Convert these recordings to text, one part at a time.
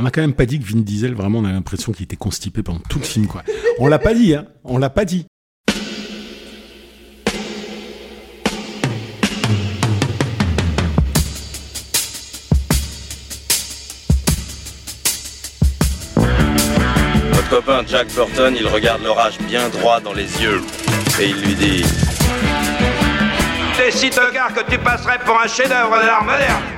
On n'a quand même pas dit que Vin Diesel, vraiment, on a l'impression qu'il était constipé pendant tout le film, quoi. On l'a pas dit, hein. On l'a pas dit. Votre copain Jack Burton, il regarde l'orage bien droit dans les yeux et il lui dit T'es si tocard que tu passerais pour un chef-d'œuvre de l'art moderne.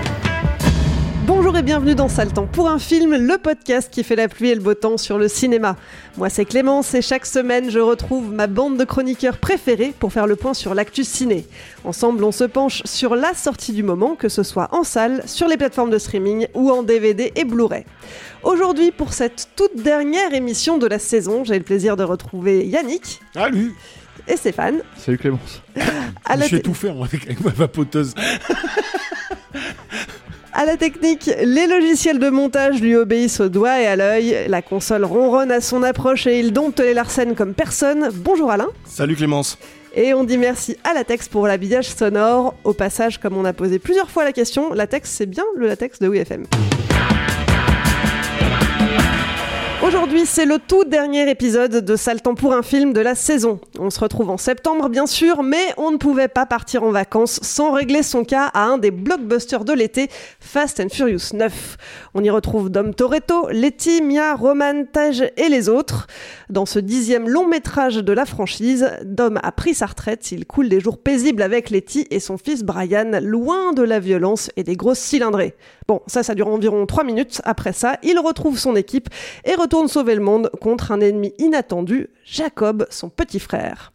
Bonjour et bienvenue dans Temps pour un film, le podcast qui fait la pluie et le beau temps sur le cinéma. Moi c'est Clémence et chaque semaine je retrouve ma bande de chroniqueurs préférés pour faire le point sur l'actu ciné. Ensemble on se penche sur la sortie du moment, que ce soit en salle, sur les plateformes de streaming ou en DVD et Blu-ray. Aujourd'hui pour cette toute dernière émission de la saison, j'ai le plaisir de retrouver Yannick. Salut Et Stéphane. Salut Clémence. À Je vais tout faire avec, avec ma vapoteuse. À la technique, les logiciels de montage lui obéissent au doigt et à l'œil. La console ronronne à son approche et il dompte les Larsen comme personne. Bonjour Alain. Salut Clémence. Et on dit merci à Latex pour l'habillage sonore. Au passage, comme on a posé plusieurs fois la question, Latex c'est bien le latex de WFM. Aujourd'hui, c'est le tout dernier épisode de Temps pour un film de la saison. On se retrouve en septembre, bien sûr, mais on ne pouvait pas partir en vacances sans régler son cas à un des blockbusters de l'été, Fast and Furious 9. On y retrouve Dom Toretto, Letty, Mia, Roman, Taj et les autres. Dans ce dixième long métrage de la franchise, Dom a pris sa retraite, il coule des jours paisibles avec Letty et son fils Brian, loin de la violence et des grosses cylindrées. Bon, ça, ça dure environ 3 minutes. Après ça, il retrouve son équipe et retourne sauver le monde contre un ennemi inattendu, Jacob, son petit frère.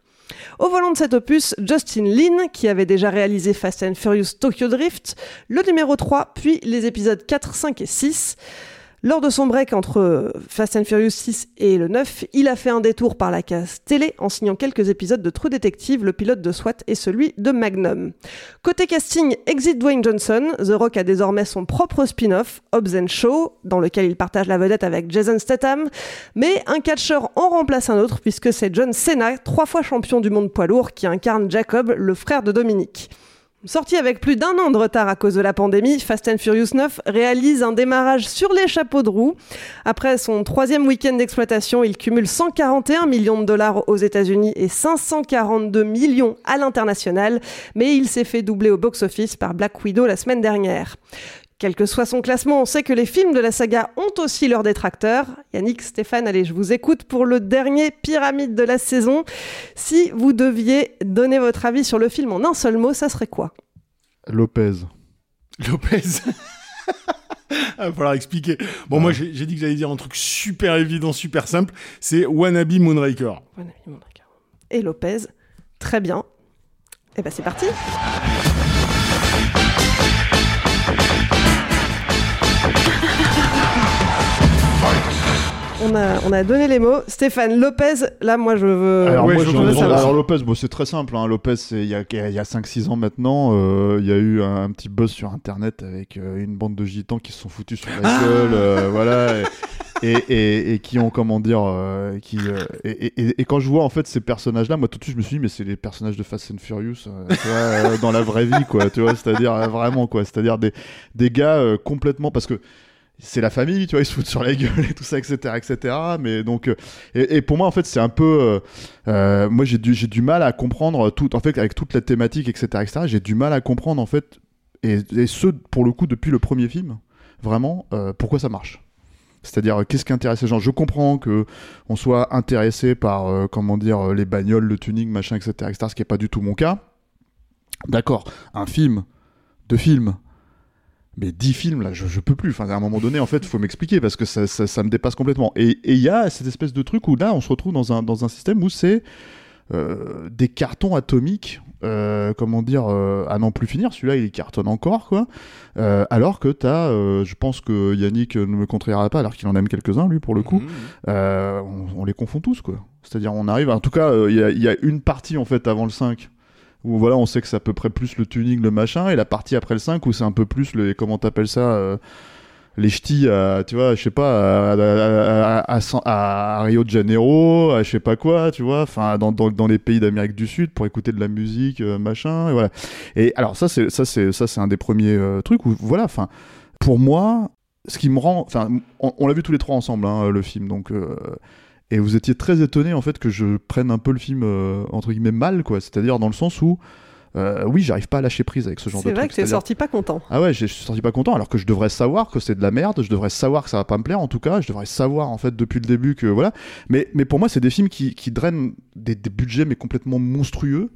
Au volant de cet opus, Justin Lin, qui avait déjà réalisé Fast and Furious Tokyo Drift, le numéro 3, puis les épisodes 4, 5 et 6. Lors de son break entre Fast and Furious 6 et le 9, il a fait un détour par la case télé en signant quelques épisodes de True Detective, le pilote de SWAT et celui de Magnum. Côté casting, exit Dwayne Johnson, The Rock a désormais son propre spin-off, Hobbs and Shaw, dans lequel il partage la vedette avec Jason Statham, mais un catcheur en remplace un autre puisque c'est John Cena, trois fois champion du monde poids lourd, qui incarne Jacob, le frère de Dominique. Sorti avec plus d'un an de retard à cause de la pandémie, Fast and Furious 9 réalise un démarrage sur les chapeaux de roue. Après son troisième week-end d'exploitation, il cumule 141 millions de dollars aux États-Unis et 542 millions à l'international, mais il s'est fait doubler au box-office par Black Widow la semaine dernière. Quel que soit son classement, on sait que les films de la saga ont aussi leurs détracteurs. Yannick, Stéphane, allez, je vous écoute pour le dernier pyramide de la saison. Si vous deviez donner votre avis sur le film en un seul mot, ça serait quoi? Lopez. Lopez. Il va falloir expliquer. Bon, moi, j'ai dit que j'allais dire un truc super évident, super simple. C'est Wannabe Moonraker. Reste un. Et Lopez, très bien. Et ben c'est parti On a, on a donné les mots. Stéphane Lopez, là, moi, je veux. Alors, ouais, moi, je veux alors, Lopez, bon, c'est très simple. Hein. Lopez, c'est il y a, il y a 5-6 ans maintenant. euh, Il y a eu un, un petit buzz sur Internet avec euh, une bande de gitans qui se sont foutus sur la gueule. euh, voilà. Et, et, et- et qui ont, comment dire. euh, qui, euh, et, et- et quand je vois, en fait, ces personnages-là, moi, tout de suite, je me suis dit, mais c'est les personnages de Fast and Furious, euh, tu vois, euh, dans la vraie vie, quoi. Tu vois, c'est-à-dire, euh, vraiment, quoi. C'est-à-dire des, des gars euh, complètement. Parce que c'est la famille, tu vois, ils se foutent sur la gueule et tout ça, etc., etc. Mais donc, euh, et, pour moi, en fait, c'est un peu, euh, euh, moi, j'ai du, j'ai du mal à comprendre tout, en fait, avec toute la thématique, etc., etc. J'ai du mal à comprendre, en fait, et, et ce, pour le coup, depuis le premier film, vraiment, pourquoi ça marche. C'est-à-dire, qu'est-ce qui intéresse les gens? Je comprends que on soit intéressé par, comment dire, les bagnoles, le tuning, machin, etc., etc., ce qui est pas du tout mon cas. D'accord, un film, deux films, mais dix films là, je, je peux plus. Enfin, à un moment donné, en fait, il faut m'expliquer parce que ça, ça, ça me dépasse complètement. Et il y a cette espèce de truc où là, on se retrouve dans un, dans un système où c'est euh, des cartons atomiques, euh, comment dire, euh, à n'en plus finir. Celui-là, il cartonne encore, quoi. Euh, alors que t'as, euh, je pense que Yannick ne me contredira pas, alors qu'il en aime quelques-uns, lui, pour le coup. Mhm. Euh, on, on les confond tous, quoi. C'est-à-dire, on arrive, en tout cas, il y, y a une partie, en fait, avant le 5, où voilà, on sait que c'est à peu près plus le tuning, le machin, et la partie après le 5, où c'est un peu plus le, comment t'appelles ça, euh, les ch'tis, à, tu vois, je sais pas, à, Rio de Janeiro, à je sais pas quoi, tu vois, enfin, dans, dans, les pays d'Amérique du Sud pour écouter de la musique, euh, machin, et voilà. Et alors, ça, c'est, ça, c'est, ça, c'est un des premiers euh, trucs où, voilà, enfin, pour moi, ce qui me rend, enfin, on, l'a vu tous les trois ensemble, hein, le film, donc, et vous étiez très étonné en fait que je prenne un peu le film euh, entre guillemets mal, quoi. C'est-à-dire dans le sens où, euh, oui, j'arrive pas à lâcher prise avec ce genre de C'est vrai truc. que t'es sorti pas content. ah ouais, j'ai- je suis sorti pas content alors que je devrais savoir que c'est de la merde, je devrais savoir que ça va pas me plaire en tout cas, je devrais savoir en fait depuis le début que voilà. Mais, mais pour moi, c'est des films qui, qui drainent des, des budgets mais complètement monstrueux.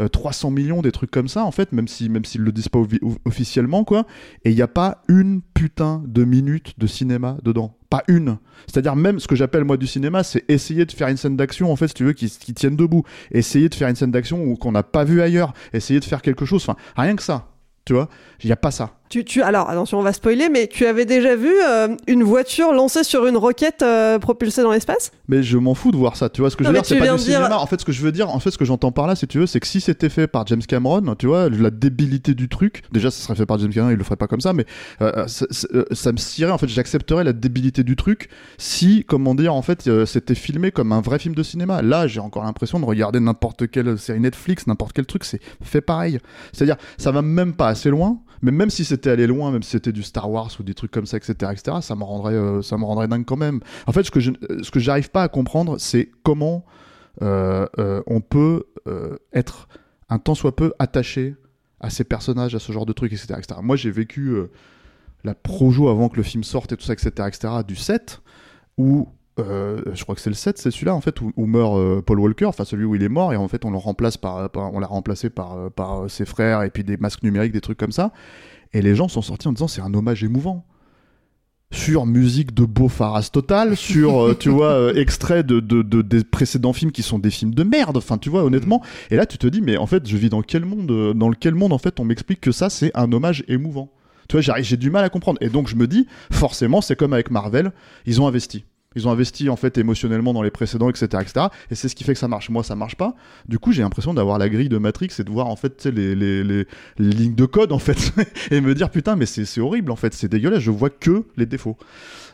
Euh, 300 millions, des trucs comme ça en fait, même si même s'ils le disent pas officiellement quoi. Et il n'y a pas une putain de minute de cinéma dedans, pas une. C'est-à-dire même ce que j'appelle moi du cinéma, c'est essayer de faire une scène d'action en fait, si tu veux, qui, qui tienne debout. Essayer de faire une scène d'action qu'on n'a pas vu ailleurs. Essayer de faire quelque chose. Enfin, rien que ça. Tu vois, il n'y a pas ça. Tu, tu, alors, attention, on va spoiler, mais tu avais déjà vu euh, une voiture lancée sur une roquette euh, propulsée dans l'espace? Mais je m'en fous de voir ça, tu vois. Ce que je veux dire, c'est pas du dire- cinéma. En fait, ce que je veux dire, en fait, ce que j'entends par là, si tu veux, c'est que si c'était fait par James Cameron, tu vois, la débilité du truc, déjà, ça serait fait par James Cameron, il le ferait pas comme ça, mais euh, ça, me cirait, en fait, j'accepterais la débilité du truc si, comment dire, en fait, c'était filmé comme un vrai film de cinéma. Là, j'ai encore l'impression de regarder n'importe quelle série Netflix, n'importe quel truc, c'est fait pareil. C'est-à-dire, ça va même pas assez loin, mais même si c'était allé loin, même si c'était du Star Wars ou des trucs comme ça, etc., etc., ça me rendrait, euh, ça me rendrait dingue quand même. En fait, ce que je, euh, ce que j'arrive pas à comprendre, c'est comment euh, on peut être un tant soit peu attaché à ces personnages, à ce genre de trucs, etc., etc. Moi, j'ai vécu la projo avant que le film sorte et tout ça, etc., etc., du 7, où euh, je crois que c'est le 7, c'est celui-là en fait où, où meurt euh, Paul Walker, enfin celui où il est mort et en fait on le remplace par, par- on l'a remplacé par, euh, par euh, ses frères et puis des masques numériques, des trucs comme ça. Et les gens sont sortis en disant c'est un hommage émouvant. Sur musique de beau Faras total, sur euh, tu vois euh, extrait de, de, de- des précédents films qui sont des films de merde. Enfin tu vois honnêtement. Et là tu te dis mais en fait je vis dans quel monde euh, dans lequel monde en fait on m'explique que ça c'est un hommage émouvant. Tu vois j'ai du mal à comprendre. Et donc je me dis forcément c'est comme avec Marvel ils ont investi. Ils ont investi en fait émotionnellement dans les précédents, etc., etc. Et c'est ce qui fait que ça marche. Moi, ça marche pas. Du coup, j'ai l'impression d'avoir la grille de Matrix et de voir en fait les, les, les, lignes de code en fait et me dire putain, mais c'est horrible en fait, c'est dégueulasse. Je vois que les défauts.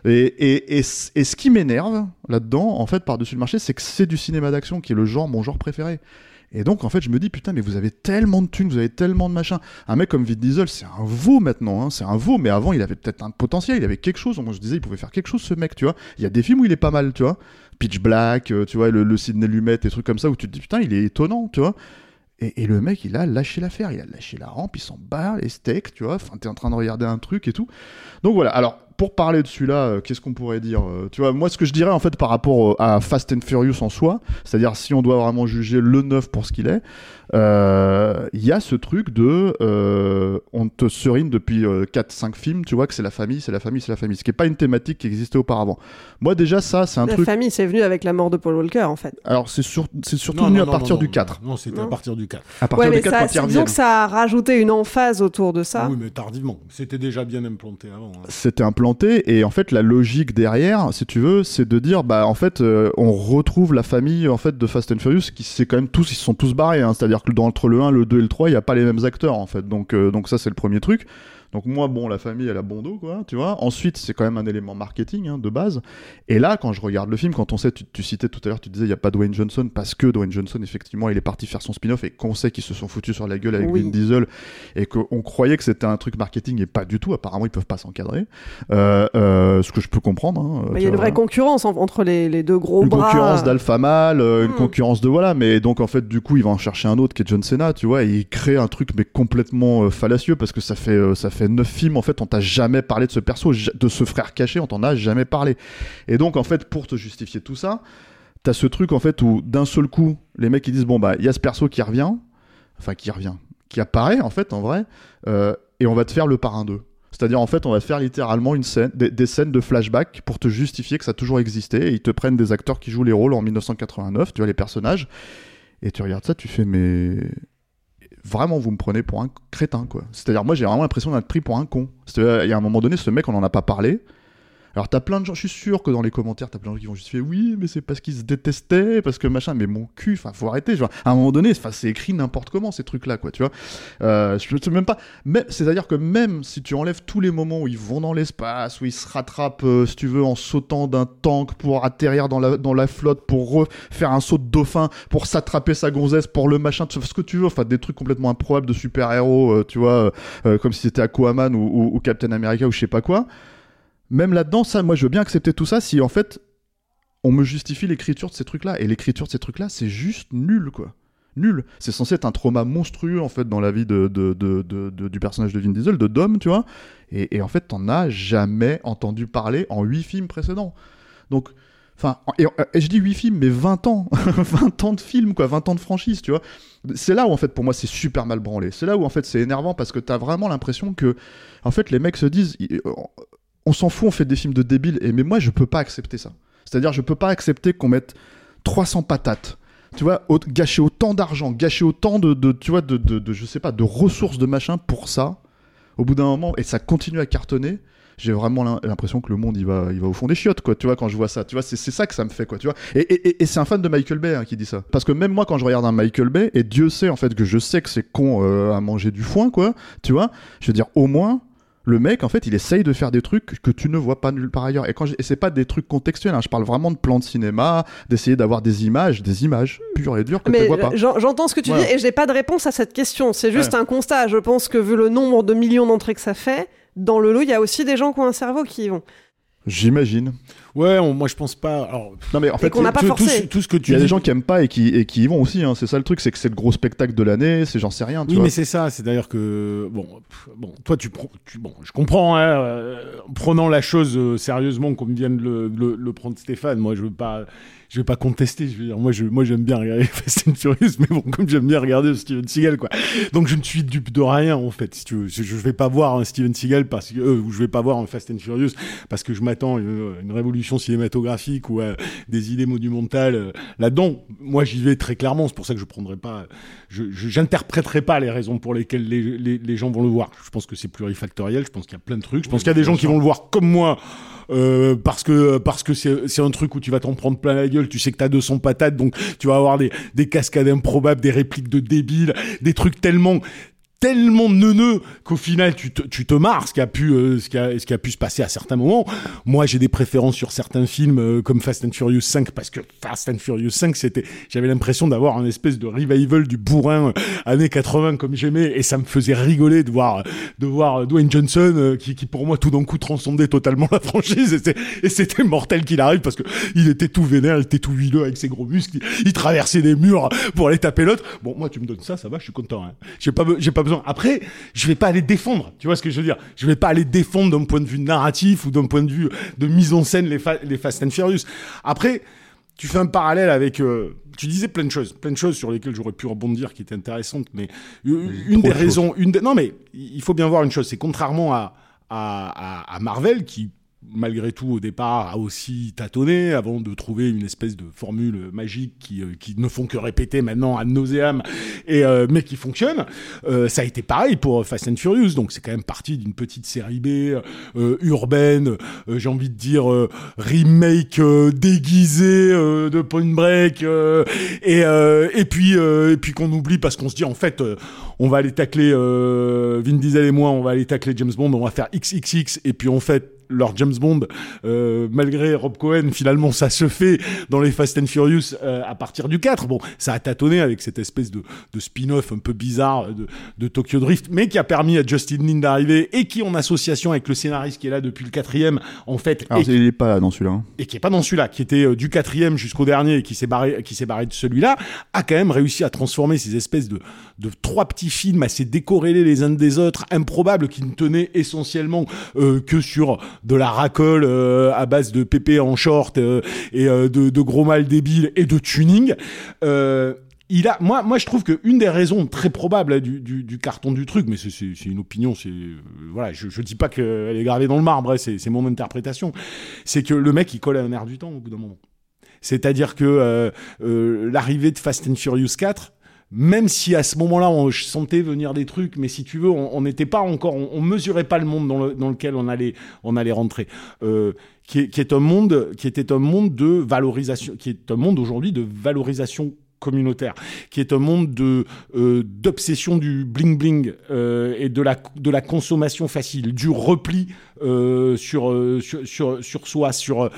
Et, et, et, et ce qui m'énerve là-dedans, en fait, par-dessus le marché, c'est que c'est du cinéma d'action qui est le genre, mon genre préféré. Et donc, en fait, je me dis, putain, mais vous avez tellement de thunes, vous avez tellement de machin. Un mec comme Vin Diesel, c'est un veau maintenant, hein, c'est un veau, mais avant, il avait peut-être un potentiel, il avait quelque chose. Moi, je disais, il pouvait faire quelque chose, ce mec, tu vois. Il y a des films où il est pas mal, tu vois. Pitch Black, euh, tu vois, le, le Sidney Lumet, des trucs comme ça, où tu te dis, putain, il est étonnant, tu vois. Et, et le mec, il a lâché l'affaire, il a lâché la rampe, il s'en bat les steaks, tu vois. Enfin, t'es en train de regarder un truc et tout. Donc voilà. Alors, pour parler de celui-là, euh, qu'est-ce qu'on pourrait dire euh, Tu vois, moi, ce que je dirais en fait par rapport euh, à Fast and Furious en soi, c'est-à-dire si on doit vraiment juger le neuf pour ce qu'il est, euh, il y a ce truc de euh, on te serine depuis 4-5 films, tu vois, que c'est la famille, c'est la famille, c'est la famille. Ce qui n'est pas une thématique qui existait auparavant. Moi, déjà, ça, c'est un La truc. famille, c'est venu avec la mort de Paul Walker, en fait. Alors, c'est sur... c'est surtout Non, venu non, à non, partir non, du non, 4. Non, c'était à partir du 4. À partir Ouais, du mais 4 ça, quand disons que ça a rajouté une emphase autour de ça. Oui, mais tardivement. C'était déjà bien implanté avant. hein. c'était implanté et en fait la logique derrière si tu veux c'est de dire bah en fait euh, on retrouve la famille en fait de Fast and Furious qui c'est quand même tous ils sont tous barrés hein. c'est-à-dire que dans entre le 1 le 2 et le 3 il y a pas les mêmes acteurs en fait donc euh, donc ça c'est le premier truc donc moi bon la famille elle a bon dos quoi tu vois ensuite c'est quand même un élément marketing hein, de base et là quand je regarde le film quand on sait tu, tu citais tout à l'heure tu disais il y a pas Dwayne Johnson parce que Dwayne Johnson effectivement il est parti faire son spin-off et qu'on sait qu'ils se sont foutus sur la gueule avec Oui. Vin Diesel et qu'on croyait que c'était un truc marketing et pas du tout apparemment ils peuvent pas s'encadrer euh, euh, ce que je peux comprendre. hein, Bah, Il y a une vraie concurrence en- entre les, les deux gros Une bras. concurrence d'alpha mâle, euh, une Hmm. concurrence de voilà, mais donc en fait du coup il va en chercher un autre qui est John Cena, tu vois, et il crée un truc mais complètement euh, fallacieux parce que ça fait ça fait neuf films en fait on t'a jamais parlé de ce perso, de ce frère caché, on t'en a jamais parlé. Et donc en fait pour te justifier tout ça, t'as ce truc en fait où d'un seul coup les mecs ils disent bon bah il y a ce perso qui revient, enfin qui revient, qui apparaît en fait en vrai, euh, et on va te faire le parrain 2. C'est-à-dire en fait on va faire littéralement une scène, des, des scènes de flashback pour te justifier que ça a toujours existé, et ils te prennent des acteurs qui jouent les rôles en 1989, tu vois les personnages, et tu regardes ça, tu fais mais vraiment vous me prenez pour un crétin quoi. C'est-à-dire moi j'ai vraiment l'impression d'être pris pour un con. C'est-à-dire, Il y a un moment donné ce mec on en a pas parlé. Alors t'as plein de gens, je suis sûr que dans les commentaires t'as plein de gens qui vont justifier oui mais c'est parce qu'ils se détestaient, parce que machin, mais mon cul, enfin faut arrêter. Genre, à un moment donné, c'est écrit n'importe comment ces trucs là quoi, tu vois. Euh, je sais même pas. Mais c'est-à-dire que même si tu enlèves tous les moments où ils vont dans l'espace, où ils se rattrapent, euh, si tu veux, en sautant d'un tank pour atterrir dans la dans la flotte, pour refaire un saut de dauphin, pour s'attraper sa gonzesse, pour le machin, ce que tu veux, enfin des trucs complètement improbables de super héros, tu vois, euh, comme si c'était Aquaman ou, ou Captain America ou je sais pas quoi même là-dedans, ça, moi, je veux bien accepter tout ça si en fait, on me justifie l'écriture de ces trucs-là. Et l'écriture de ces trucs-là, c'est juste nul, quoi. Nul. C'est censé être un trauma monstrueux, en fait, dans la vie de, du personnage de Vin Diesel, de Dom, tu vois. Et, en fait, t'en as jamais entendu parler en huit films précédents. Donc, enfin, et, et je dis huit films, mais 20 ans. 20 ans de films, quoi. 20 ans de franchise, tu vois. C'est là où, en fait, pour moi, c'est super mal branlé. C'est là où, en fait, c'est énervant parce que t'as vraiment l'impression que, en fait, les mecs se disent, ils- on s'en fout, on fait des films de débiles, et mais moi je peux pas accepter ça. C'est-à-dire je peux pas accepter qu'on mette 300 patates, tu vois, gâcher autant d'argent, gâcher autant de, tu vois, de, je sais pas, de ressources de machin pour ça. Au bout d'un moment, et ça continue à cartonner. J'ai vraiment l'im- l'impression que le monde il va, il va au fond des chiottes, quoi. Tu vois, quand je vois ça, tu vois, c'est ça que ça me fait, quoi. Tu vois. Et c'est un fan de Michael Bay hein, qui dit ça. Parce que même moi, quand je regarde un Michael Bay, et Dieu sait en fait que je sais que c'est con euh, à manger du foin, quoi. Tu vois. Je veux dire, au moins, le mec, en fait, il essaye de faire des trucs que tu ne vois pas nulle part ailleurs. Et quand je... c'est pas des trucs contextuels, hein, je parle vraiment de plans de cinéma, d'essayer d'avoir des images, des images pures et dures que tu Mais vois pas. j'en- j'entends ce que tu Voilà. dis et j'ai pas de réponse à cette question. C'est juste Ouais. un constat. Je pense que vu le nombre de millions d'entrées que ça fait, dans le lot, il y a aussi des gens qui ont un cerveau qui y vont. J'imagine. Ouais, on- moi je pense pas. Alors, Non mais en fait, qu'on n'a pas tout, ce- tout ce que tu il y a dis- des gens qui aiment pas et qui, et qui y vont aussi. Hein. C'est ça le truc, c'est que c'est le gros spectacle de l'année. C'est j'en sais rien. Tu Oui, vois. mais c'est ça. C'est d'ailleurs que bon, pff, bon, toi tu, bon, je comprends. Hein, euh, en prenant la chose euh, sérieusement, comme vient de le, le- le prendre Stéphane, moi je veux pas, je vais pas contester. Je veux dire, moi je, moi j'aime bien regarder Fast and Furious, mais bon, comme j'aime bien regarder Steven Seagal, quoi. Donc je ne suis dupe de rien en fait. Si tu veux, je, je vais pas voir un Steven Seagal parce que, euh, ou je vais pas voir un Fast and Furious parce que je m'attends à une, une révolution cinématographique ou à des idées monumentales euh, là-dedans. Moi j'y vais très clairement. C'est pour ça que je prendrai pas, je, je- j'interpréterai pas les raisons pour lesquelles les, les, les gens vont le voir. Je pense que c'est plurifactoriel. Je pense qu'il y a plein de trucs. Je pense qu'il y a des gens qui vont le voir comme moi. Euh, parce que parce que c'est un truc où tu vas t'en prendre plein la gueule, tu sais que t'as 200 patates, donc tu vas avoir des des cascades improbables, des répliques de débiles, des trucs tellement tellement neuneux qu'au final tu te, tu te marres ce qui a pu euh, ce qui a ce qui a pu se passer à certains moments. Moi, j'ai des préférences sur certains films euh, comme Fast and Furious 5 parce que Fast and Furious 5 c'était j'avais l'impression d'avoir un espèce de revival du bourrin euh, années 80 comme j'aimais et ça me faisait rigoler de voir de voir Dwayne Johnson euh, qui qui pour moi tout d'un coup transcendait totalement la franchise et c'était mortel qu'il arrive parce que il était tout vénère, il était tout huileux avec ses gros muscles, il, traversait des murs pour aller taper l'autre. Bon, moi tu me donnes ça, ça va, je suis content. Hein. J'ai pas j'ai pas besoin. Après, je vais pas aller défendre. Tu vois ce que je veux dire Je vais pas aller défendre d'un point de vue narratif ou d'un point de vue de mise en scène les, fa- les Fast and Furious. Après, tu fais un parallèle avec. euh, tu disais plein de choses, plein de choses sur lesquelles j'aurais pu rebondir qui étaient intéressantes, mais euh, une des de raisons, une des- non mais il faut bien voir une chose, c'est contrairement à, à, à, à Marvel qui malgré tout au départ a aussi tâtonné avant de trouver une espèce de formule magique qui, euh, qui ne font que répéter maintenant ad nauseam et euh, mais qui fonctionne. Euh, ça a été pareil pour Fast and Furious. Donc c'est quand même parti d'une petite série B euh, urbaine euh, j'ai envie de dire remake déguisé de Point Break et et puis et puis qu'on oublie parce qu'on se dit en fait on va aller tacler Vin Diesel et moi on va aller tacler James Bond on va faire XXX et puis en fait leur James Bond, euh, malgré Rob Cohen, finalement, ça se fait dans les Fast and Furious euh, à partir du 4. Bon, ça a tâtonné avec cette espèce de, de spin-off un peu bizarre de, de Tokyo Drift, mais qui a permis à Justin Lin d'arriver et qui, en association avec le scénariste qui est là depuis le quatrième, en fait, Alors, et, il est pas là dans celui-là. hein. et qui est pas dans celui-là, qui était euh, du quatrième jusqu'au dernier et qui s'est barré, qui s'est barré de celui-là, a quand même réussi à transformer ces espèces de, de trois petits films assez décorrélés les uns des autres, improbables, qui ne tenaient essentiellement euh, que sur de la racole euh, à base de pépé en short euh, et euh, de, de gros mal débiles et de tuning. Euh, il a, moi, moi, je trouve que une des raisons très probables hein, du, du, du carton du truc, mais c'est- une opinion, c'est euh, voilà, je, je dis pas qu'elle est gravée dans le marbre, hein, c'est mon interprétation, c'est que le mec il colle à un air du temps au bout d'un moment. C'est-à-dire que euh, l'arrivée de Fast and Furious 4, même si à ce moment-là on je sentais venir des trucs, mais si tu veux, on n'était pas encore, on, on mesurait pas le monde dans, le- dans lequel on allait, on allait rentrer. Euh, qui, est, qui est un monde, qui était un monde de valorisation, qui est un monde aujourd'hui de valorisation communautaire, qui est un monde de euh, d'obsession du bling bling euh, et de la de la consommation facile, du repli euh, sur, euh, sur sur sur soi, sur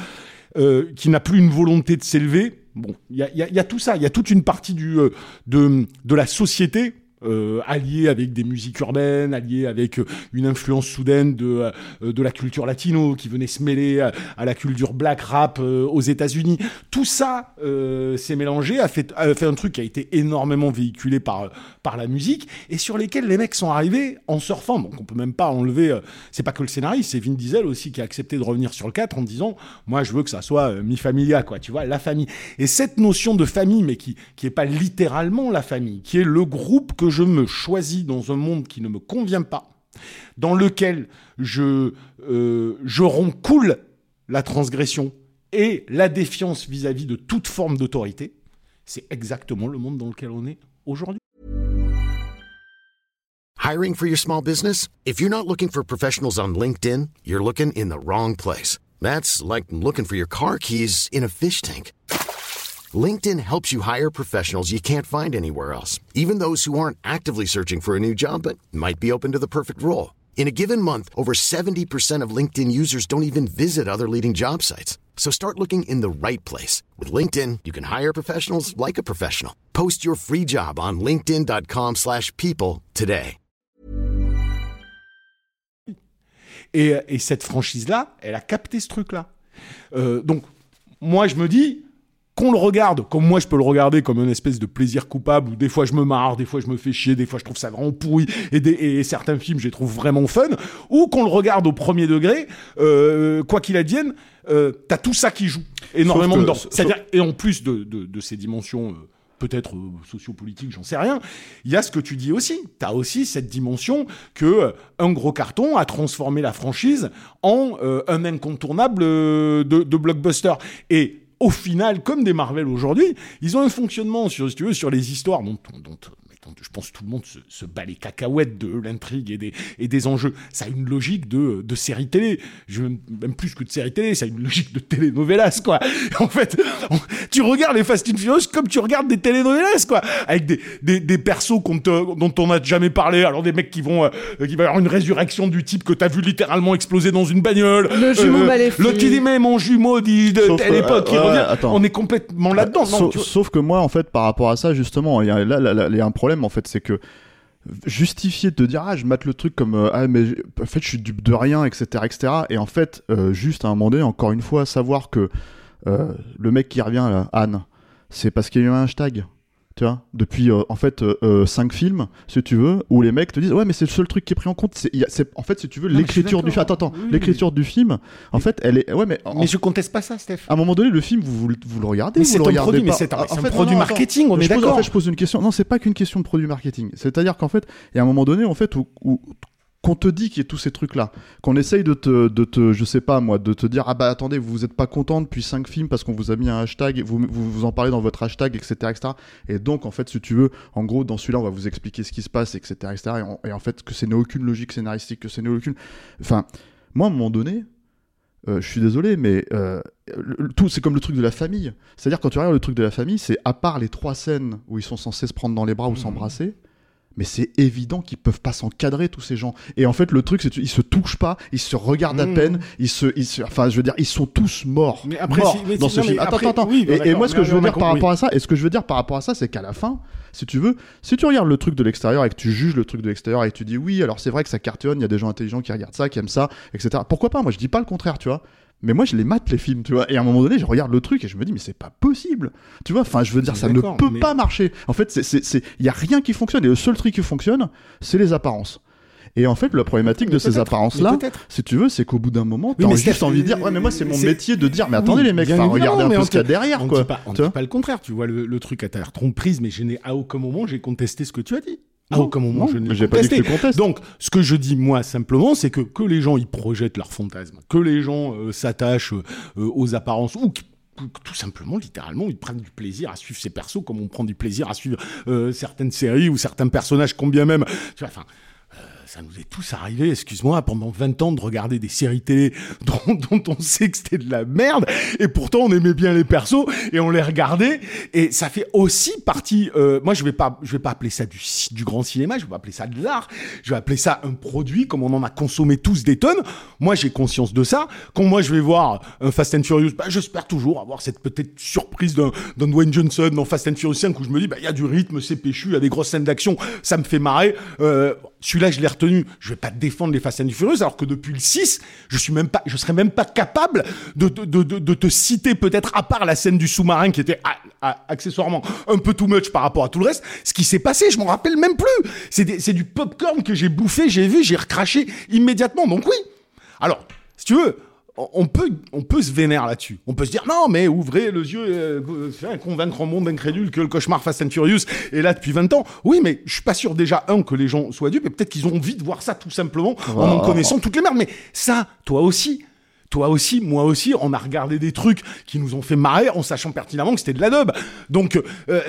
euh, qui n'a plus une volonté de s'élever. Bon, il y a, tout ça, il y a toute une partie du, euh, de, de la société euh, alliée avec des musiques urbaines, alliée avec euh, une influence soudaine de, euh, de la culture latino qui venait se mêler à, la culture black rap euh, aux États-Unis. Tout ça s'est mélangé, a fait, a fait un truc qui a été énormément véhiculé par, par la musique et sur lesquels les mecs sont arrivés en surfant. Donc on peut même pas enlever. c'est pas que le scénariste, c'est Vin Diesel aussi qui a accepté de revenir sur le 4 en disant moi je veux que ça soit mi familia quoi, tu vois, la famille. Et cette notion de famille, mais qui qui est pas littéralement la famille, qui est le groupe que je me choisis dans un monde qui ne me convient pas, dans lequel je euh, je cool la transgression et la défiance vis-à-vis de toute forme d'autorité. C'est exactement le monde dans lequel on est aujourd'hui. Hiring for your small business? If you're not looking for professionals on LinkedIn, you're looking in the wrong place. That's like looking for your car keys in a fish tank. LinkedIn helps you hire professionals you can't find anywhere else, even those who aren't actively searching for a new job but might be open to the perfect role. In a given month, over 70% of LinkedIn users don't even visit other leading job sites. So start looking in the right place. With LinkedIn, you can hire professionals like a professional. Post your free job on linkedin.com/people slash people today. Et, et cette franchise-là, elle a capté ce truc-là. Euh, donc, moi, je me dis qu'on le regarde, comme moi, je peux le regarder comme une espèce de plaisir coupable, où des fois je me marre, des fois je me fais chier, des fois je trouve ça vraiment pourri, et, des- et certains films, je les trouve vraiment fun, ou qu'on le regarde au premier degré, euh, quoi qu'il advienne, euh, t'as tout ça qui joue énormément que- dedans. C'est-à-dire, et en plus de, de, de ces dimensions... euh, peut-être euh, sociopolitique, j'en sais rien. Il y a ce que tu dis aussi. Tu as aussi cette dimension que euh, un gros carton a transformé la franchise en euh, un incontournable euh, de, de blockbuster. Et au final, comme des Marvel aujourd'hui, ils ont un fonctionnement sur, si tu sur les histoires dont, dont je pense que tout le monde se, se bat les cacahuètes de l'intrigue et des, et des enjeux. Ça a une logique de, de série télé. Je, même plus que de série télé, ça a une logique de telenovelas, quoi. En fait, on- tu regardes les Fast and Furious comme tu regardes des telenovelas, quoi. Avec des, des, des persos te- dont on n'a jamais parlé. Alors des mecs qui vont, euh, qui va y avoir une résurrection du type que t'as vu littéralement exploser dans une bagnole. Le jumeau maléfique. Le qui dit mais mon jumeau dit de Sauf telle que, époque euh, ouais, revient. attends. On est complètement là-dedans. Non, Sauf, que moi, en fait, par rapport à ça, justement, il y a, là, là, là, il y a un problème, en fait, c'est que justifier de dire ah je mate le truc comme euh, ah mais en fait je suis dupe de rien etc etc et en fait euh, juste à un moment donné encore une fois savoir que euh, le mec qui revient là Anne c'est parce qu'il y a eu un hashtag tu vois depuis euh, en fait 5 films si tu veux où les mecs te disent ouais mais c'est le seul truc qui est pris en compte c'est c'est- en fait si tu veux l'écriture du film attends attends Oui, oui. l'écriture du film en fait elle est ouais mais en- Mais je conteste pas ça, Steph. à un moment donné, le film, vous, vous, le- regardez Mais vous c'est le un regardez produit, mais pas c'est un- En c'est un fait, produit non, non, attends. marketing, on Mais est je pose- d'accord. En fait, je pose une question. Non, c'est pas qu'une question de produit marketing. C'est-à-dire qu'en fait, il y a un moment donné, en fait, où, où- qu'on te dit qu'il y a tous ces trucs-là, qu'on essaye de te, de te, je sais pas moi, de te dire ah bah attendez, vous vous êtes pas content depuis cinq films parce qu'on vous a mis un hashtag, vous, vous vous en parlez dans votre hashtag, etc., etc. Et donc en fait, si tu veux, en gros, dans celui-là, on va vous expliquer ce qui se passe, etc., etc. Et en, et en fait, que c'est n'a aucune logique scénaristique, que c'est n'a aucune, enfin, moi à un moment donné, euh, je suis désolé, mais euh, le- tout, c'est comme le truc de la famille. C'est-à-dire, quand tu regardes le truc de la famille, c'est à part les trois scènes où ils sont censés se prendre dans les bras ou s'embrasser, mais c'est évident qu'ils peuvent pas s'encadrer, tous ces gens. Et en fait, le truc, c'est qu'ils se touchent pas, ils se regardent à Mhm. peine, ils se, ils se- enfin, je veux dire, ils sont tous morts. Mais après, morts si- mais dans si- ce non, film. Attends, après- attends, oui, et, et moi, ce que je veux dire par rapport à ça, et ce que je veux dire par rapport à ça, c'est qu'à la fin, si tu veux, si tu regardes le truc de l'extérieur et que tu juges le truc de l'extérieur et que tu dis oui, alors c'est vrai que ça cartonne, il y a des gens intelligents qui regardent ça, qui aiment ça, etc. Pourquoi pas? Moi, je dis pas le contraire, tu vois. Mais moi, je les mate les films, tu vois. Et à un moment donné, je regarde le truc et je me dis, mais c'est pas possible. Tu vois, enfin, je veux dire, ça ne peut mais- pas marcher. En fait, c'est, c'est, c'est, il y a rien qui fonctionne. Et le seul truc qui fonctionne, c'est les apparences. Et en fait, la problématique de ces apparences-là, mais si tu veux, c'est qu'au bout d'un moment, Oui, t'as mais juste envie de dire, ouais, mais moi, c'est mon métier de dire, mais attendez, Oui, les mecs, enfin, regardez un mais peu ce qu'il y a derrière, on quoi. Dit pas, on dit pas le contraire. Tu vois le, le truc à ta tromperise, mais je n'ai à aucun moment j'ai contesté ce que tu as dit. Non, je dit que tu. Donc, ce que je dis moi simplement, c'est que que les gens ils projettent leurs fantasmes, que les gens euh, s'attachent euh, aux apparences ou tout simplement, littéralement, ils prennent du plaisir à suivre ces persos comme on prend du plaisir à suivre euh, certaines séries ou certains personnages, combien même. Tu vois, enfin, ça nous est tous arrivé, excuse-moi, pendant 20 ans de regarder des séries télé dont, on sait que c'était de la merde, et pourtant on aimait bien les persos et on les regardait, et ça fait aussi partie. euh, moi, je vais pas, je vais pas appeler ça du, du grand cinéma, je vais pas appeler ça de l'art, je vais appeler ça un produit comme on en a consommé tous des tonnes. Moi, j'ai conscience de ça. Quand moi je vais voir un Fast and Furious, bah, j'espère toujours avoir cette peut-être surprise d'un d'un Dwayne Johnson dans Fast and Furious 5 où je me dis, bah il y a du rythme, c'est péchu, il y a des grosses scènes d'action, ça me fait marrer. Euh, celui-là, je l'ai retenu. Je vais pas défendre les Fast and Furious, alors que depuis le 6, je suis pas, je serais même pas capable de, de, de, te citer peut-être à part la scène du sous-marin qui était ah, ah, accessoirement un peu too much par rapport à tout le reste. Ce qui s'est passé, je m'en rappelle même plus. C'est du popcorn que j'ai bouffé, j'ai vu, j'ai recraché immédiatement. Donc oui. Alors, si tu veux, on- peut, on peut se vénérer là-dessus. On peut se dire non, mais ouvrez le yeux, euh, euh, convaincre un monde incrédule que le cauchemar Fast and Furious est là depuis 20 ans. Oui, mais je suis pas sûr déjà un que les gens soient dupes, et peut-être qu'ils ont envie de voir ça tout simplement en en connaissant toutes les merdes. Mais ça, toi aussi. Toi aussi, moi aussi, on a regardé des trucs qui nous ont fait marrer en sachant pertinemment que c'était de la dub. Donc, euh,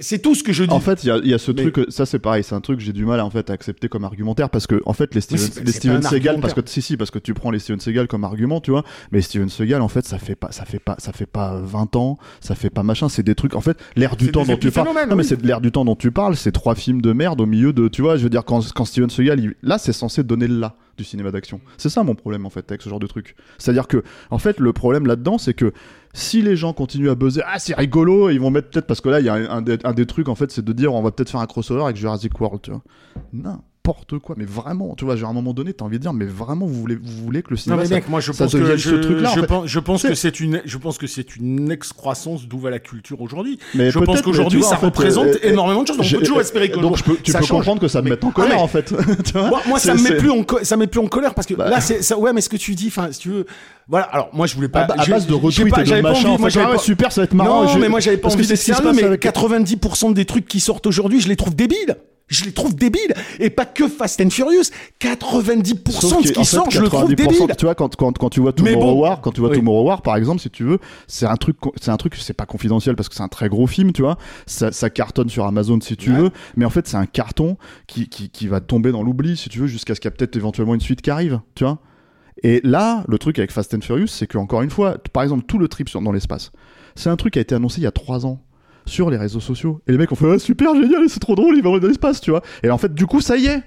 c'est- tout ce que je dis. En fait, il y a, il y a ce Mais- truc, ça c'est pareil, c'est un truc que j'ai du mal en fait à accepter comme argumentaire parce que en fait les Steven, les Steven Seagal, parce que si si, parce que tu prends les Steven Seagal comme argument, tu vois, mais Steven Seagal en fait ça fait pas, ça fait pas, ça fait pas 20 ans, ça fait pas machin, c'est des trucs en fait l'air du temps dont tu parles. Non mais c'est l'air du temps dont tu parles, c'est trois films de merde au milieu de, tu vois, je veux dire quand quand Steven Seagal, il- là c'est censé donner le là du cinéma d'action. C'est ça mon problème en fait avec ce genre de truc. C'est-à-dire que en fait le problème là-dedans c'est que si les gens continuent à buzzer, ah c'est rigolo, ils vont mettre peut-être parce que là il y a un, des, un des trucs en fait c'est de dire on va peut-être faire un crossover avec Jurassic World, tu vois. N'importe quoi, mais vraiment, tu vois, genre, à un moment donné, t'as envie de dire, mais vraiment, vous voulez, vous voulez que le Non cinéma mais ça- mec, moi je pense que je, truc-là. je pense, je pense C'est- que c'est une, je pense que c'est une excroissance d'où va la culture aujourd'hui. Mais Je pense qu'aujourd'hui ça représente euh, énormément de choses. On j'ai- peut toujours espérer que donc je peux, tu ça peux comprendre que ça me mette en Ah, colère en fait. Tu vois Moi, moi, ça me met plus en co- ça met plus en colère parce que Bah. là c'est ça ouais mais ce que tu dis enfin si tu veux voilà alors moi je voulais pas à, ba- à base de retweets et de machin, ah super, ça va être marrant. non mais moi j'avais pas envie se sérieux mais avec 90% des trucs qui sortent aujourd'hui je les trouve débiles je les trouve débiles et pas que Fast and Furious 90% Sauf de ce qui fait, sort je le trouve 90%, débile Tu vois, quand, quand, quand tu vois Mais Tomorrow bon. War, quand tu vois Oui. Tomorrow War, par exemple, si tu veux, c'est un truc, c'est un truc, c'est pas confidentiel parce que c'est un très gros film, tu vois. Ça, ça cartonne sur Amazon si tu Ouais. veux, mais en fait, c'est un carton qui, qui, qui va tomber dans l'oubli, si tu veux, jusqu'à ce qu'il y a peut-être éventuellement une suite qui arrive, tu vois. Et là, le truc avec Fast and Furious, c'est que encore une fois, par exemple, tout le trip sur, dans l'espace, c'est un truc qui a été annoncé il y a trois ans sur les réseaux sociaux. Et les mecs ont fait super génial, c'est trop drôle, il va dans l'espace, tu vois. Et en fait, du coup, ça y est.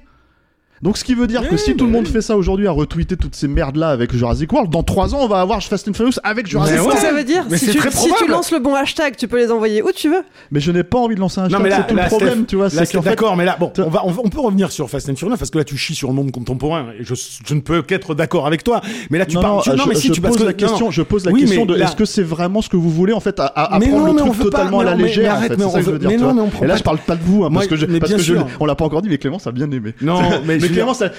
Donc, ce qui veut dire que si bah tout le monde oui. fait ça aujourd'hui à retweeter toutes ces merdes là avec Jurassic World, dans trois ans, on va avoir Fast and Furious avec Jurassic Mais C'est ce World. que ça veut dire. mais Si c'est tu, très si tu lances le bon hashtag, tu peux les envoyer où tu veux. Mais je n'ai pas envie de lancer un hashtag, non mais là, c'est tout là, le problème, Steph, tu vois. là, d'accord, mais là, bon, on, va, on, peut revenir sur Fast and Furious parce que là, tu chies sur le monde contemporain et je, je ne peux qu'être d'accord avec toi. Mais là, tu non, parles. non, tu- je, mais si je tu parce pose que la question, non. je pose la Oui, question de est-ce que c'est vraiment ce que vous voulez en fait à, prendre non, le truc totalement à la légère mais ça non, mais on Et là je parle pas de vous hein, parce que parce que on l'a pas encore dit mais Clémence a bien aimé. Non, mais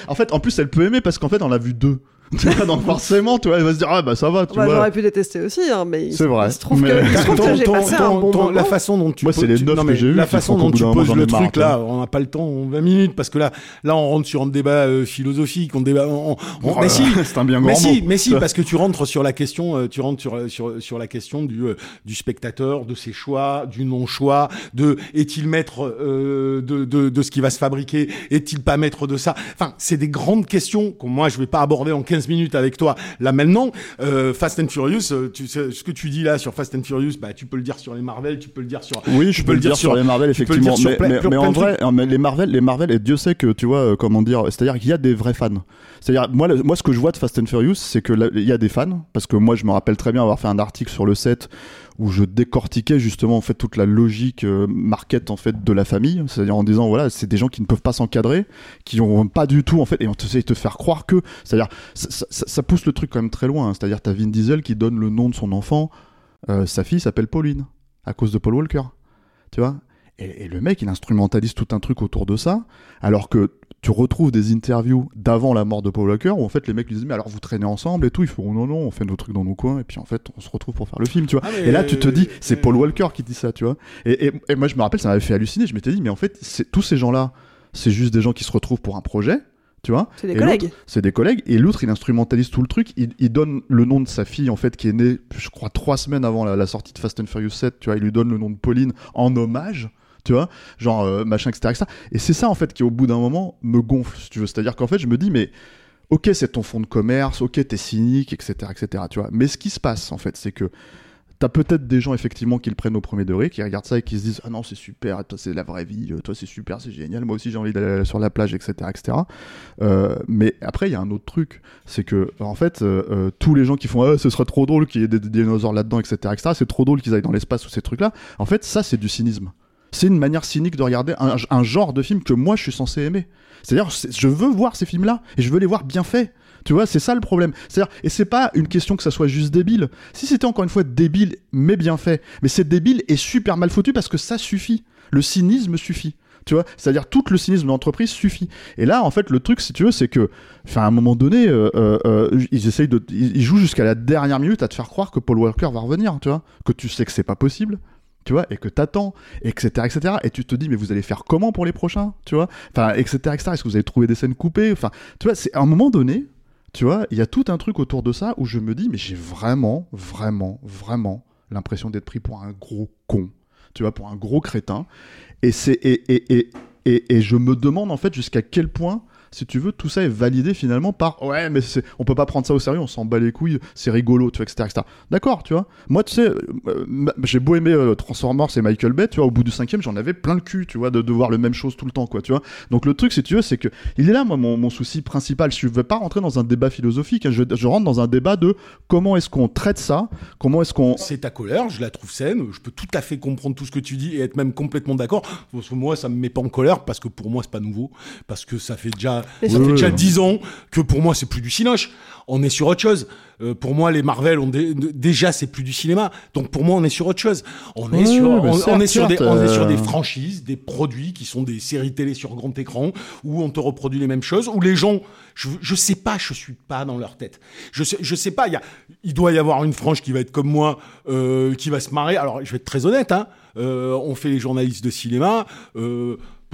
en fait en plus elle peut aimer parce qu'en fait on a vu deux. Donc forcément tu vois elle va se dire ah bah ça va tu Bah, vois. J'aurais pu détester aussi, hein, mais il, C'est vrai. il se trouve Mais- que, il se trouve que Ton- j'ai ton- passé ton- un bon ton- moment. La façon dont tu Moi, c'est poses- les tu- neuf non, que mais La façon dont tu poses le truc là, on n'a pas le temps en 20 minutes parce que là, là on rentre sur un débat euh, philosophique, on débat. on- on- Oh mais si, là, c'est un bien mais si, mais si, parce que tu rentres sur la question, euh, tu rentres sur sur sur la question du euh, du spectateur, de ses choix, du non choix, de est-il maître euh, de, de de ce qui va se fabriquer, est-il pas maître de ça? Enfin, c'est des grandes questions que moi je vais pas aborder en 15 minutes avec toi là maintenant. Euh, Fast and Furious, euh, tu sais ce que tu dis là sur Fast and Furious, bah tu peux le dire sur les Marvel, tu peux le dire sur Oui, je peux le dire sur les Marvel, effectivement. Mais, mais- mais en vrai, mais les Marvel, les Marvel, et Dieu sait que tu vois, euh, comment dire, c'est-à-dire qu'il y a des vrais fans. C'est-à-dire, moi, le- moi, ce que je vois de Fast and Furious, c'est que là, il y a des fans, parce que moi, je me rappelle très bien avoir fait un article sur le set où je décortiquais justement en fait toute la logique euh, market en fait de la famille, c'est-à-dire en disant voilà, c'est des gens qui ne peuvent pas s'encadrer, qui ont pas du tout en fait, et on essaie de te faire croire que, c'est-à-dire, ça, ça- ça- ça pousse le truc quand même très loin. hein. c'est-à-dire, t'as Vin Diesel qui donne le nom de son enfant, euh, sa fille s'appelle Pauline à cause de Paul Walker, tu vois? Et, et le mec, il instrumentalise tout un truc autour de ça, alors que tu retrouves des interviews d'avant la mort de Paul Walker où en fait les mecs lui disent mais alors vous traînez ensemble et tout, ils font non non, on fait nos trucs dans nos coins et puis en fait on se retrouve pour faire le film, tu vois. Ah, Et là tu te dis c'est Paul Walker qui dit ça, tu vois. Et, et- et moi je me rappelle ça m'avait fait halluciner, je m'étais dit mais en fait c'est- tous ces gens là, c'est juste des gens qui se retrouvent pour un projet, tu vois. C'est des Et collègues. C'est des collègues. Et l'autre, il instrumentalise tout le truc. Il, il donne le nom de sa fille, en fait, qui est née, je crois, trois semaines avant la, la sortie de Fast and Furious 7. Tu vois, il lui donne le nom de Pauline en hommage. Tu vois, genre euh, machin, etc.. Et c'est ça, en fait, qui au bout d'un moment me gonfle, si tu veux. C'est-à-dire qu'en fait, je me dis, mais ok, c'est ton fonds de commerce, ok, t'es cynique, etc., etc. Tu vois. Mais ce qui se passe, en fait, c'est que T'as peut-être des gens effectivement qui le prennent au premier degré, qui regardent ça et qui se disent ah non c'est super, toi c'est la vraie vie, euh, toi c'est super, c'est génial, moi aussi j'ai envie d'aller sur la plage, etc., etc. Euh, mais après il y a un autre truc, c'est que en fait euh, euh, tous les gens qui font ah ce serait trop drôle qu'il y ait des, des dinosaures là-dedans, etc., etc. C'est trop drôle qu'ils aillent dans l'espace ou ces trucs-là. En fait ça c'est du cynisme. C'est une manière cynique de regarder un, genre de film que moi je suis censé aimer. C'est-à-dire c'est- je veux voir ces films-là et je veux les voir bien faits. Tu vois, c'est ça le problème. C'est-à-dire, et c'est pas une question que ça soit juste débile. Si c'était encore une fois débile, mais bien fait, mais c'est débile et super mal foutu parce que ça suffit. Le cynisme suffit. Tu vois, c'est-à-dire tout le cynisme de l'entreprise suffit. Et là, en fait, le truc, si tu veux, c'est que, à un moment donné, euh, euh, euh, ils essayent de, ils jouent jusqu'à la dernière minute à te faire croire que Paul Walker va revenir. Tu vois, que tu sais que c'est pas possible. Tu vois, et que t'attends, etc., etc. Et tu te dis, mais vous allez faire comment pour les prochains, tu vois, enfin, etc., etc. Est-ce que vous allez trouver des scènes coupées, enfin, tu vois, c'est à un moment donné, tu vois, il y a tout un truc autour de ça où je me dis, mais j'ai vraiment, vraiment, vraiment l'impression d'être pris pour un gros con, tu vois, pour un gros crétin. Et c'est et, et, et, et, je me demande en fait jusqu'à quel point, si tu veux, tout ça est validé finalement par ouais, mais on peut pas prendre ça au sérieux, on s'en bat les couilles, c'est rigolo, tu vois, etc., etc. D'accord, tu vois. Moi, tu sais, euh, ma- j'ai beau aimer euh, Transformers et Michael Bay, tu vois, au bout du cinquième, j'en avais plein le cul, tu vois, de, voir le même chose tout le temps, quoi, tu vois. Donc le truc, si tu veux, c'est que il est là, moi, mon, souci principal. Je ne veux pas rentrer dans un débat philosophique. hein. Je, je rentre dans un débat de comment est-ce qu'on traite ça, comment est-ce qu'on C'est ta colère, je la trouve saine, je peux tout à fait comprendre tout ce que tu dis et être même complètement d'accord. Moi, ça me met pas en colère parce que pour moi, c'est pas nouveau. Parce que ça fait déjà, Ça Oui, fait oui, déjà oui. 10 ans que pour moi, c'est plus du cinoche. On est sur autre chose. Euh, pour moi, les Marvel, ont dé- déjà, c'est plus du cinéma. Donc pour moi, on est sur autre chose. On est sur, on, on est des, certes, on est sur des euh, franchises, des produits qui sont des séries télé sur grand écran où on te reproduit les mêmes choses, où les gens, je, je sais pas, je suis pas dans leur tête. Je sais, je sais pas, il y a, il doit y avoir une frange qui va être comme moi, euh, qui va se marrer. Alors, je vais être très honnête, hein. On fait les journalistes de cinéma.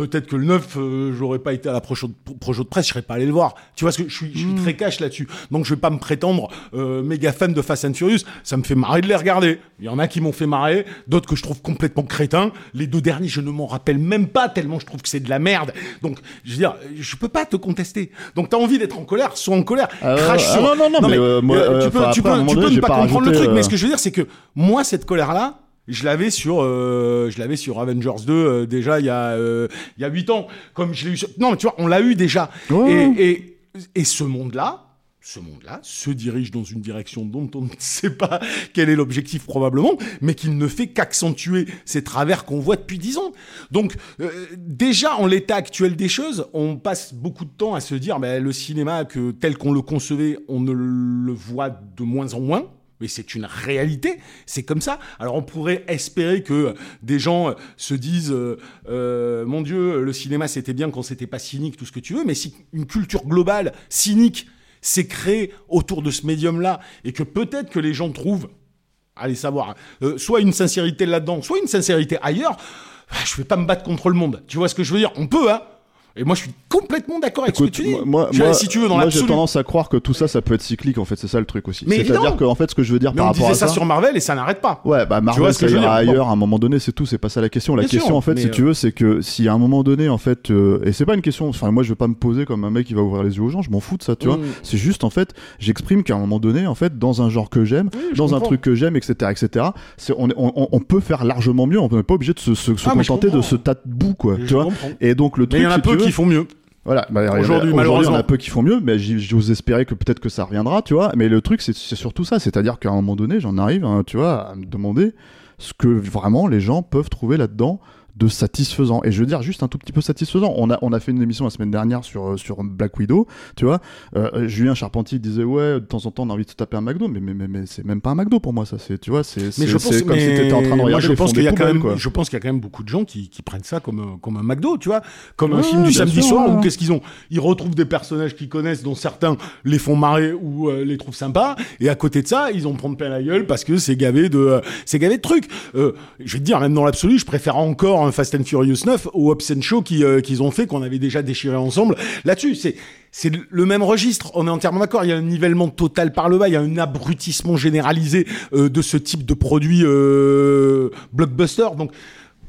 Euh, Peut-être que le 9, euh, j'aurais pas été à la projo de, de presse, je serais pas allé le voir. Tu vois, ce que je suis, je suis très cash là-dessus. Donc, je vais pas me prétendre euh, méga fan de Fast and Furious. Ça me fait marrer de les regarder. Il y en a qui m'ont fait marrer, d'autres que je trouve complètement crétins. Les deux derniers, je ne m'en rappelle même pas tellement je trouve que c'est de la merde. Donc, je veux dire, je peux pas te contester. Donc, t'as envie d'être en colère, sois en colère, ouais, crache ah sur. non, non, non, mais, euh, moi, euh, tu peux, tu peux, tu peux ne pas comprendre le truc, mais euh, ce que je veux dire, c'est que moi, cette colère-là, je l'avais sur, euh, je l'avais sur Avengers 2 euh, déjà il y a euh, il y a huit ans, comme je l'ai eu. Sur... Non, mais tu vois, on l'a eu déjà. Et, et et ce monde-là. Ce monde-là se dirige dans une direction dont on ne sait pas quel est l'objectif probablement, mais qui ne fait qu'accentuer ces travers qu'on voit depuis dix ans. Donc euh, déjà en l'état actuel des choses, on passe beaucoup de temps à se dire ben, le cinéma que tel qu'on le concevait, on ne le voit de moins en moins. Mais c'est une réalité, c'est comme ça. Alors on pourrait espérer que des gens euh, se disent, euh, euh, mon Dieu, le cinéma c'était bien quand c'était pas cynique, tout ce que tu veux, mais si une culture globale cynique s'est créée autour de ce médium-là, et que peut-être que les gens trouvent, allez savoir, euh, soit une sincérité là-dedans, soit une sincérité ailleurs, ah, je vais pas me battre contre le monde. Tu vois ce que je veux dire? On peut, hein et moi, je suis complètement d'accord avec Écoute, ce que tu dis. moi, Je- moi- si tu veux, dans moi, j'ai tendance à croire que tout ça, ça peut être cyclique. En fait, c'est ça le truc aussi. Mais C'est-à-dire que, en fait, ce que je veux dire Mais par on rapport disait à ça ça. sur Marvel et ça n'arrête pas. Ouais, bah Marvel, vois que ça ira ailleurs à un moment donné, c'est tout, c'est pas ça la question. La Bien question, sûr, en fait, si tu euh, veux, c'est que si à un moment donné, en fait, euh, et c'est pas une question, enfin, moi, je veux pas me poser comme un mec qui va ouvrir les yeux aux gens, je m'en fous de ça, tu vois. Mm. C'est juste, en fait, j'exprime qu'à un moment donné, en fait, dans un genre que j'aime, Oui, dans un truc que j'aime, etc., etc., on, on, peut faire largement mieux, on n'est pas obligé de se, Ah, contenter de ce tas de boue, quoi, tu vois. Et donc, le truc, qui font mieux. voilà, bah, Aujourd'hui, malheureusement. on a peu qui font mieux, mais j'ose espérer que peut-être que ça reviendra, tu vois. Mais le truc, c'est c'est surtout ça, c'est-à-dire qu'à un moment donné, j'en arrive, hein, tu vois, à me demander ce que vraiment les gens peuvent trouver là-dedans de satisfaisant. Et je veux dire, juste un tout petit peu satisfaisant. On a, on a fait une émission la semaine dernière sur, euh, sur Black Widow, tu vois. Euh, Julien Charpentier disait, ouais, de temps en temps, on a envie de se taper un McDo, mais, mais, mais, mais c'est même pas un McDo pour moi, ça. C'est, tu vois, c'est, c'est, c'est comme mais si t'étais en train de moi, regarder je pense qu'il y a quand même, quoi. je pense qu'il y a quand même beaucoup de gens qui, qui prennent ça comme, euh, comme un McDo, tu vois, comme un film du samedi sûr, soir ouais. où qu'est-ce qu'ils ont? Ils retrouvent des personnages qu'ils connaissent, dont certains les font marrer ou euh, les trouvent sympas, et à côté de ça, ils ont prendre plein la gueule parce que c'est gavé de, euh, c'est gavé de trucs. Euh, je vais te dire, même dans l'absolu, je préfère encore Fast and Furious 9 au and Show euh, qu'ils ont fait, qu'on avait déjà déchiré ensemble. Là-dessus, c'est c'est le même registre. On est entièrement d'accord. Il y a un nivellement total par le bas. Il y a un abrutissement généralisé euh, de ce type de produit euh, blockbuster. Donc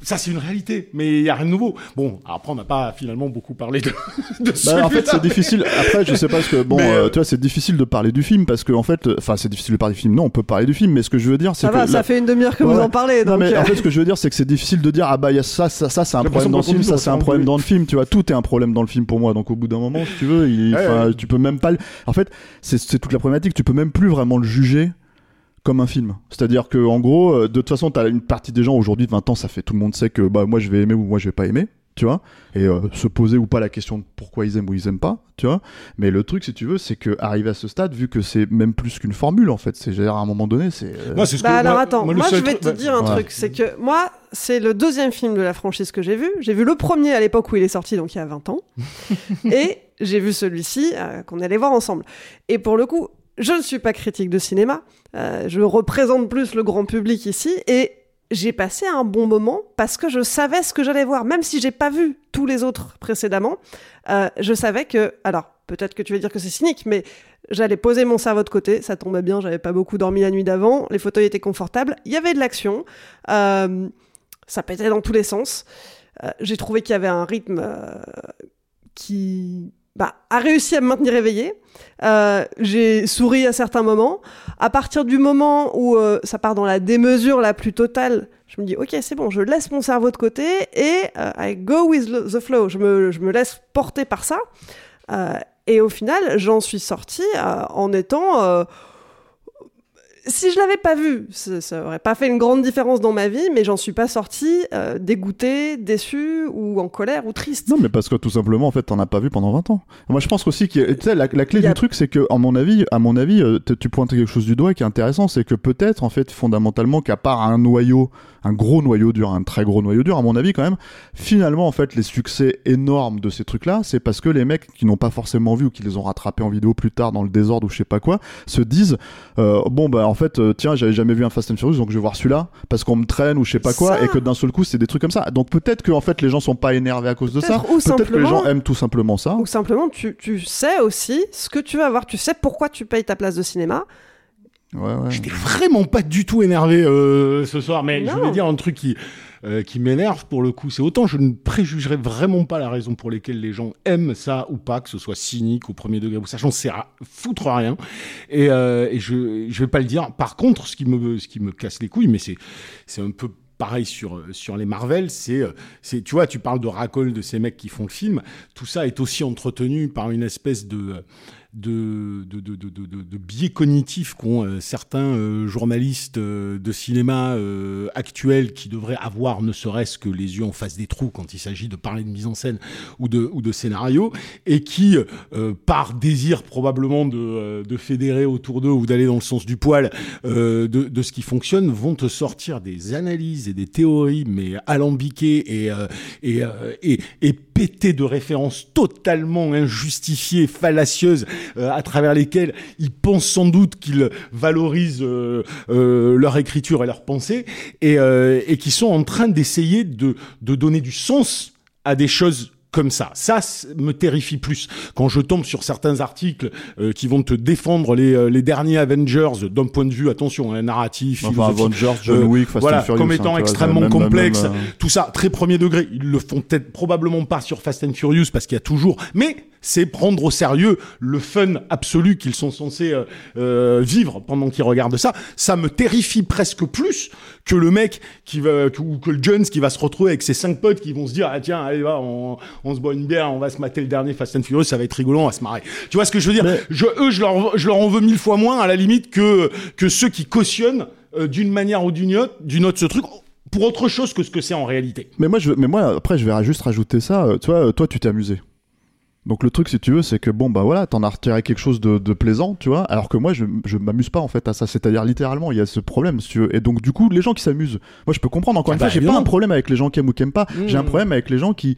ça, c'est une réalité, mais il y a rien de nouveau. Bon, après, on n'a pas finalement beaucoup parlé de, de Bah, en fait, c'est difficile. Après, je sais pas ce que bon, Mais, euh, euh, tu vois, c'est difficile de parler du film parce que en fait, enfin, c'est difficile de parler du film. Non, on peut parler du film, mais ce que je veux dire, c'est Ça que va, ça la- fait une demi-heure que Ouais, vous en parlez. Non, donc, mais euh, en fait, ce que je veux dire, c'est que c'est difficile de dire ah bah il y a ça, ça, ça, c'est un problème dans le film, ça c'est un problème dans le film. Tu vois, tout est un problème dans le film pour moi. Donc au bout d'un moment, si tu veux, il, Ouais, tu peux même pas. le- En fait, c'est toute la problématique. Tu peux même plus vraiment le juger comme un film. C'est-à-dire que en gros, euh, de toute façon, t'as une partie des gens aujourd'hui de 20 ans, ça fait tout le monde sait que bah moi je vais aimer ou moi je vais pas aimer. Tu vois, et euh, se poser ou pas la question de pourquoi ils aiment ou ils aiment pas, tu vois. Mais le truc, si tu veux, c'est que arriver à ce stade, vu que c'est même plus qu'une formule, en fait, c'est à un moment donné, c'est. euh, Moi, c'est ce Bah que- alors moi- attends, moi, je vais te bah, dire un Ouais. truc, c'est que moi, c'est le deuxième film de la franchise que j'ai vu. J'ai vu le premier à l'époque où il est sorti, donc il y a 20 ans. et j'ai vu celui-ci euh, qu'on allait voir ensemble. Et pour le coup, je ne suis pas critique de cinéma. euh, je représente plus le grand public ici. Et j'ai passé un bon moment parce que je savais ce que j'allais voir. Même si j'ai pas vu tous les autres précédemment, euh, je savais que... Alors, peut-être que tu vas dire que c'est cynique, mais j'allais poser mon cerveau de côté. Ça tombait bien, j'avais pas beaucoup dormi la nuit d'avant. Les fauteuils étaient confortables. Il y avait de l'action. Euh, ça pétait dans tous les sens. J'ai trouvé qu'il y avait un rythme qui bah, a réussi à me maintenir éveillé. Euh, j'ai souri à certains moments. À partir du moment où euh, ça part dans la démesure la plus totale, je me dis ok c'est bon, je laisse mon cerveau de côté et euh, I go with the flow. Je me, je me laisse porter par ça. Euh, et au final, j'en suis sortie euh, en étant euh, si je l'avais pas vu, ça, ça aurait pas fait une grande différence dans ma vie, mais j'en suis pas sortie euh, dégoûtée, déçue ou en colère ou triste. Non, mais parce que tout simplement, en fait, t'en as pas vu pendant 20 ans. Moi, je pense aussi que, tu sais, la, la clé a- du truc, c'est que, à mon avis, à mon avis, euh, tu pointes quelque chose du doigt qui est intéressant, c'est que peut-être, en fait, fondamentalement, qu'à part un noyau, un gros noyau dur, un très gros noyau dur, à mon avis, quand même, finalement, en fait, les succès énormes de ces trucs-là, c'est parce que les mecs qui n'ont pas forcément vu ou qui les ont rattrapés en vidéo plus tard dans le désordre ou je sais pas quoi, se disent, euh, bon, bah, en fait, euh, tiens, j'avais jamais vu un Fast and Furious, donc je vais voir celui-là, parce qu'on me traîne ou je sais pas quoi, Ça. et que d'un seul coup, c'est des trucs comme ça. Donc peut-être que, en fait, les gens sont pas énervés à cause de ça. Peut-être, que les gens aiment tout simplement ça. Ou simplement, tu, tu sais aussi ce que tu vas voir, tu sais pourquoi tu payes ta place de cinéma. Ouais, ouais. J'étais vraiment pas du tout énervé euh, ce soir, mais je Non. vais dire un truc qui, euh, qui m'énerve pour le coup. C'est autant je ne préjugerai vraiment pas la raison pour laquelle les gens aiment ça ou pas, que ce soit cynique au premier degré ou ça, j'en sais ra- foutre rien. Et, euh, et je, je vais pas le dire. Par contre, ce qui me, ce qui me casse les couilles, mais c'est, c'est un peu pareil sur sur les Marvel, c'est c'est tu vois, tu parles de racole de ces mecs qui font le film, tout ça est aussi entretenu par une espèce de de, de, de, de, biais cognitifs qu'ont euh, certains euh, journalistes euh, de cinéma actuels qui devraient avoir ne serait-ce que les yeux en face des trous quand il s'agit de parler de mise en scène ou de, ou de scénario, et qui, par désir probablement de, fédérer autour d'eux ou d'aller dans le sens du poil de, ce qui fonctionne, vont te sortir des analyses et des théories, mais alambiquées et, et, et, et pétées de références totalement injustifiées, fallacieuses, à travers lesquelles ils pensent sans doute qu'ils valorisent euh, euh, leur écriture et leur pensée, et, euh, et qui sont en train d'essayer de, de donner du sens à des choses comme ça. Ça me terrifie plus. Quand je tombe sur certains articles euh, qui vont te défendre les, euh, les derniers Avengers d'un point de vue, attention, hein, narratif, Enfin, Avengers, John euh, Wick, Fast voilà, and Furious. comme hein, étant extrêmement même- complexe, même, euh, tout ça très premier degré. Ils le font peut-être probablement pas sur Fast and Furious parce qu'il y a toujours, mais c'est prendre au sérieux le fun absolu qu'ils sont censés euh, euh, vivre pendant qu'ils regardent ça. Ça me terrifie presque plus que le mec qui va que- ou que le Jones qui va se retrouver avec ses cinq potes qui vont se dire ah tiens allez va on, on se boit une bière on va se mater le dernier Fast and Furious ça va être rigolo on va se marrer tu vois ce que je veux dire? Je, eux je leur je leur en veux mille fois moins à la limite que que ceux qui cautionnent euh, d'une manière ou d'une autre d'une autre ce truc pour autre chose que ce que c'est en réalité. Mais moi, je, mais moi, après, je vais juste rajouter ça. euh, Tu vois, toi, tu t'es amusé. Donc le truc, si tu veux, c'est que bon, bah voilà, t'en as retiré quelque chose de, de plaisant, tu vois. Alors que moi, je, je m'amuse pas en fait à ça. C'est-à-dire littéralement, il y a ce problème, si tu veux. Et donc du coup, les gens qui s'amusent, moi, je peux comprendre. Encore Ah une bah, fois, j'ai pas un problème avec les gens qui aiment ou qui aiment pas. J'ai un Mmh. problème avec les gens qui,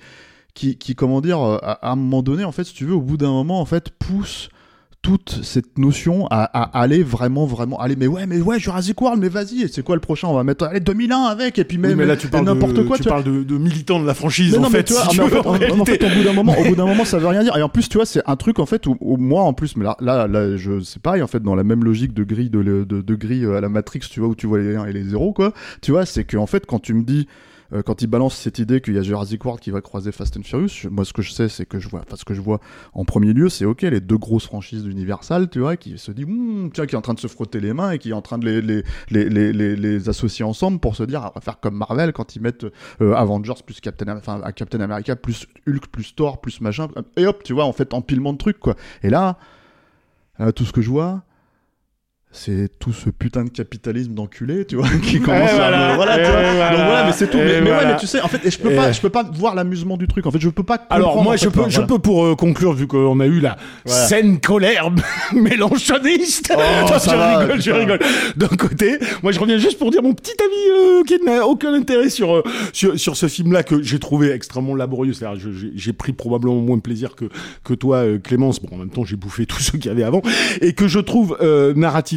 qui, qui comment dire, euh, à, à un moment donné, en fait, si tu veux, au bout d'un moment, en fait, poussent toute cette notion à, à aller vraiment vraiment aller mais ouais mais ouais Jurassic World mais vas-y et c'est quoi le prochain on va mettre allez 2001 avec et puis Oui, même mais là, tu parles, n'importe quoi tu parles de, de militants de la franchise, Mais en non, fait. tu vois, si mais en fait, en fait, au bout d'un moment, au bout d'un moment, ça veut rien dire. Et en plus, tu vois, c'est un truc en fait où, où moi, en plus, mais là, là, là, je, c'est pareil en fait, dans la même logique de grille de, de, de grille euh, à la Matrix, tu vois, où tu vois les 1 et les 0, quoi. Tu vois, c'est que en fait, quand tu me dis, euh, quand il balance cette idée qu'il y a Jurassic World qui va croiser Fast and Furious, moi, ce que je sais, c'est que je vois, enfin, ce que je vois en premier lieu, c'est ok, les deux grosses franchises d'Universal, tu vois, qui se dit, Hum, tiens, qui est en train de se frotter les mains et qui est en train de les, associer ensemble pour se dire, ah, on va faire comme Marvel quand ils mettent euh, Avengers plus Captain, enfin, Captain America plus Hulk plus Thor plus machin, et hop, tu vois, en fait, empilement de trucs, quoi. Et là, euh, tout ce que je vois, c'est tout ce putain de capitalisme d'enculé, tu vois, qui commence à voilà, me- voilà, tu et vois. voilà, Donc voilà, mais c'est tout. et Mais, mais ouais, mais tu sais, en fait, et je peux Et- pas, je peux pas voir l'amusement du truc. En fait, je peux pas. Alors moi je peux, je peux pour euh, conclure vu qu'on a eu la scène colère mélanchoniste. Oh, je va, rigole, je rigole. D'un côté, moi je reviens juste pour dire mon petit avis euh, qui n'a aucun intérêt sur euh, sur, sur ce film-là que j'ai trouvé extrêmement laborieux. C'est-à-dire j'ai j'ai pris probablement moins de plaisir que que toi euh, Clémence. Bon en même temps j'ai bouffé tous ceux qu'il y avait avant et que je trouve euh,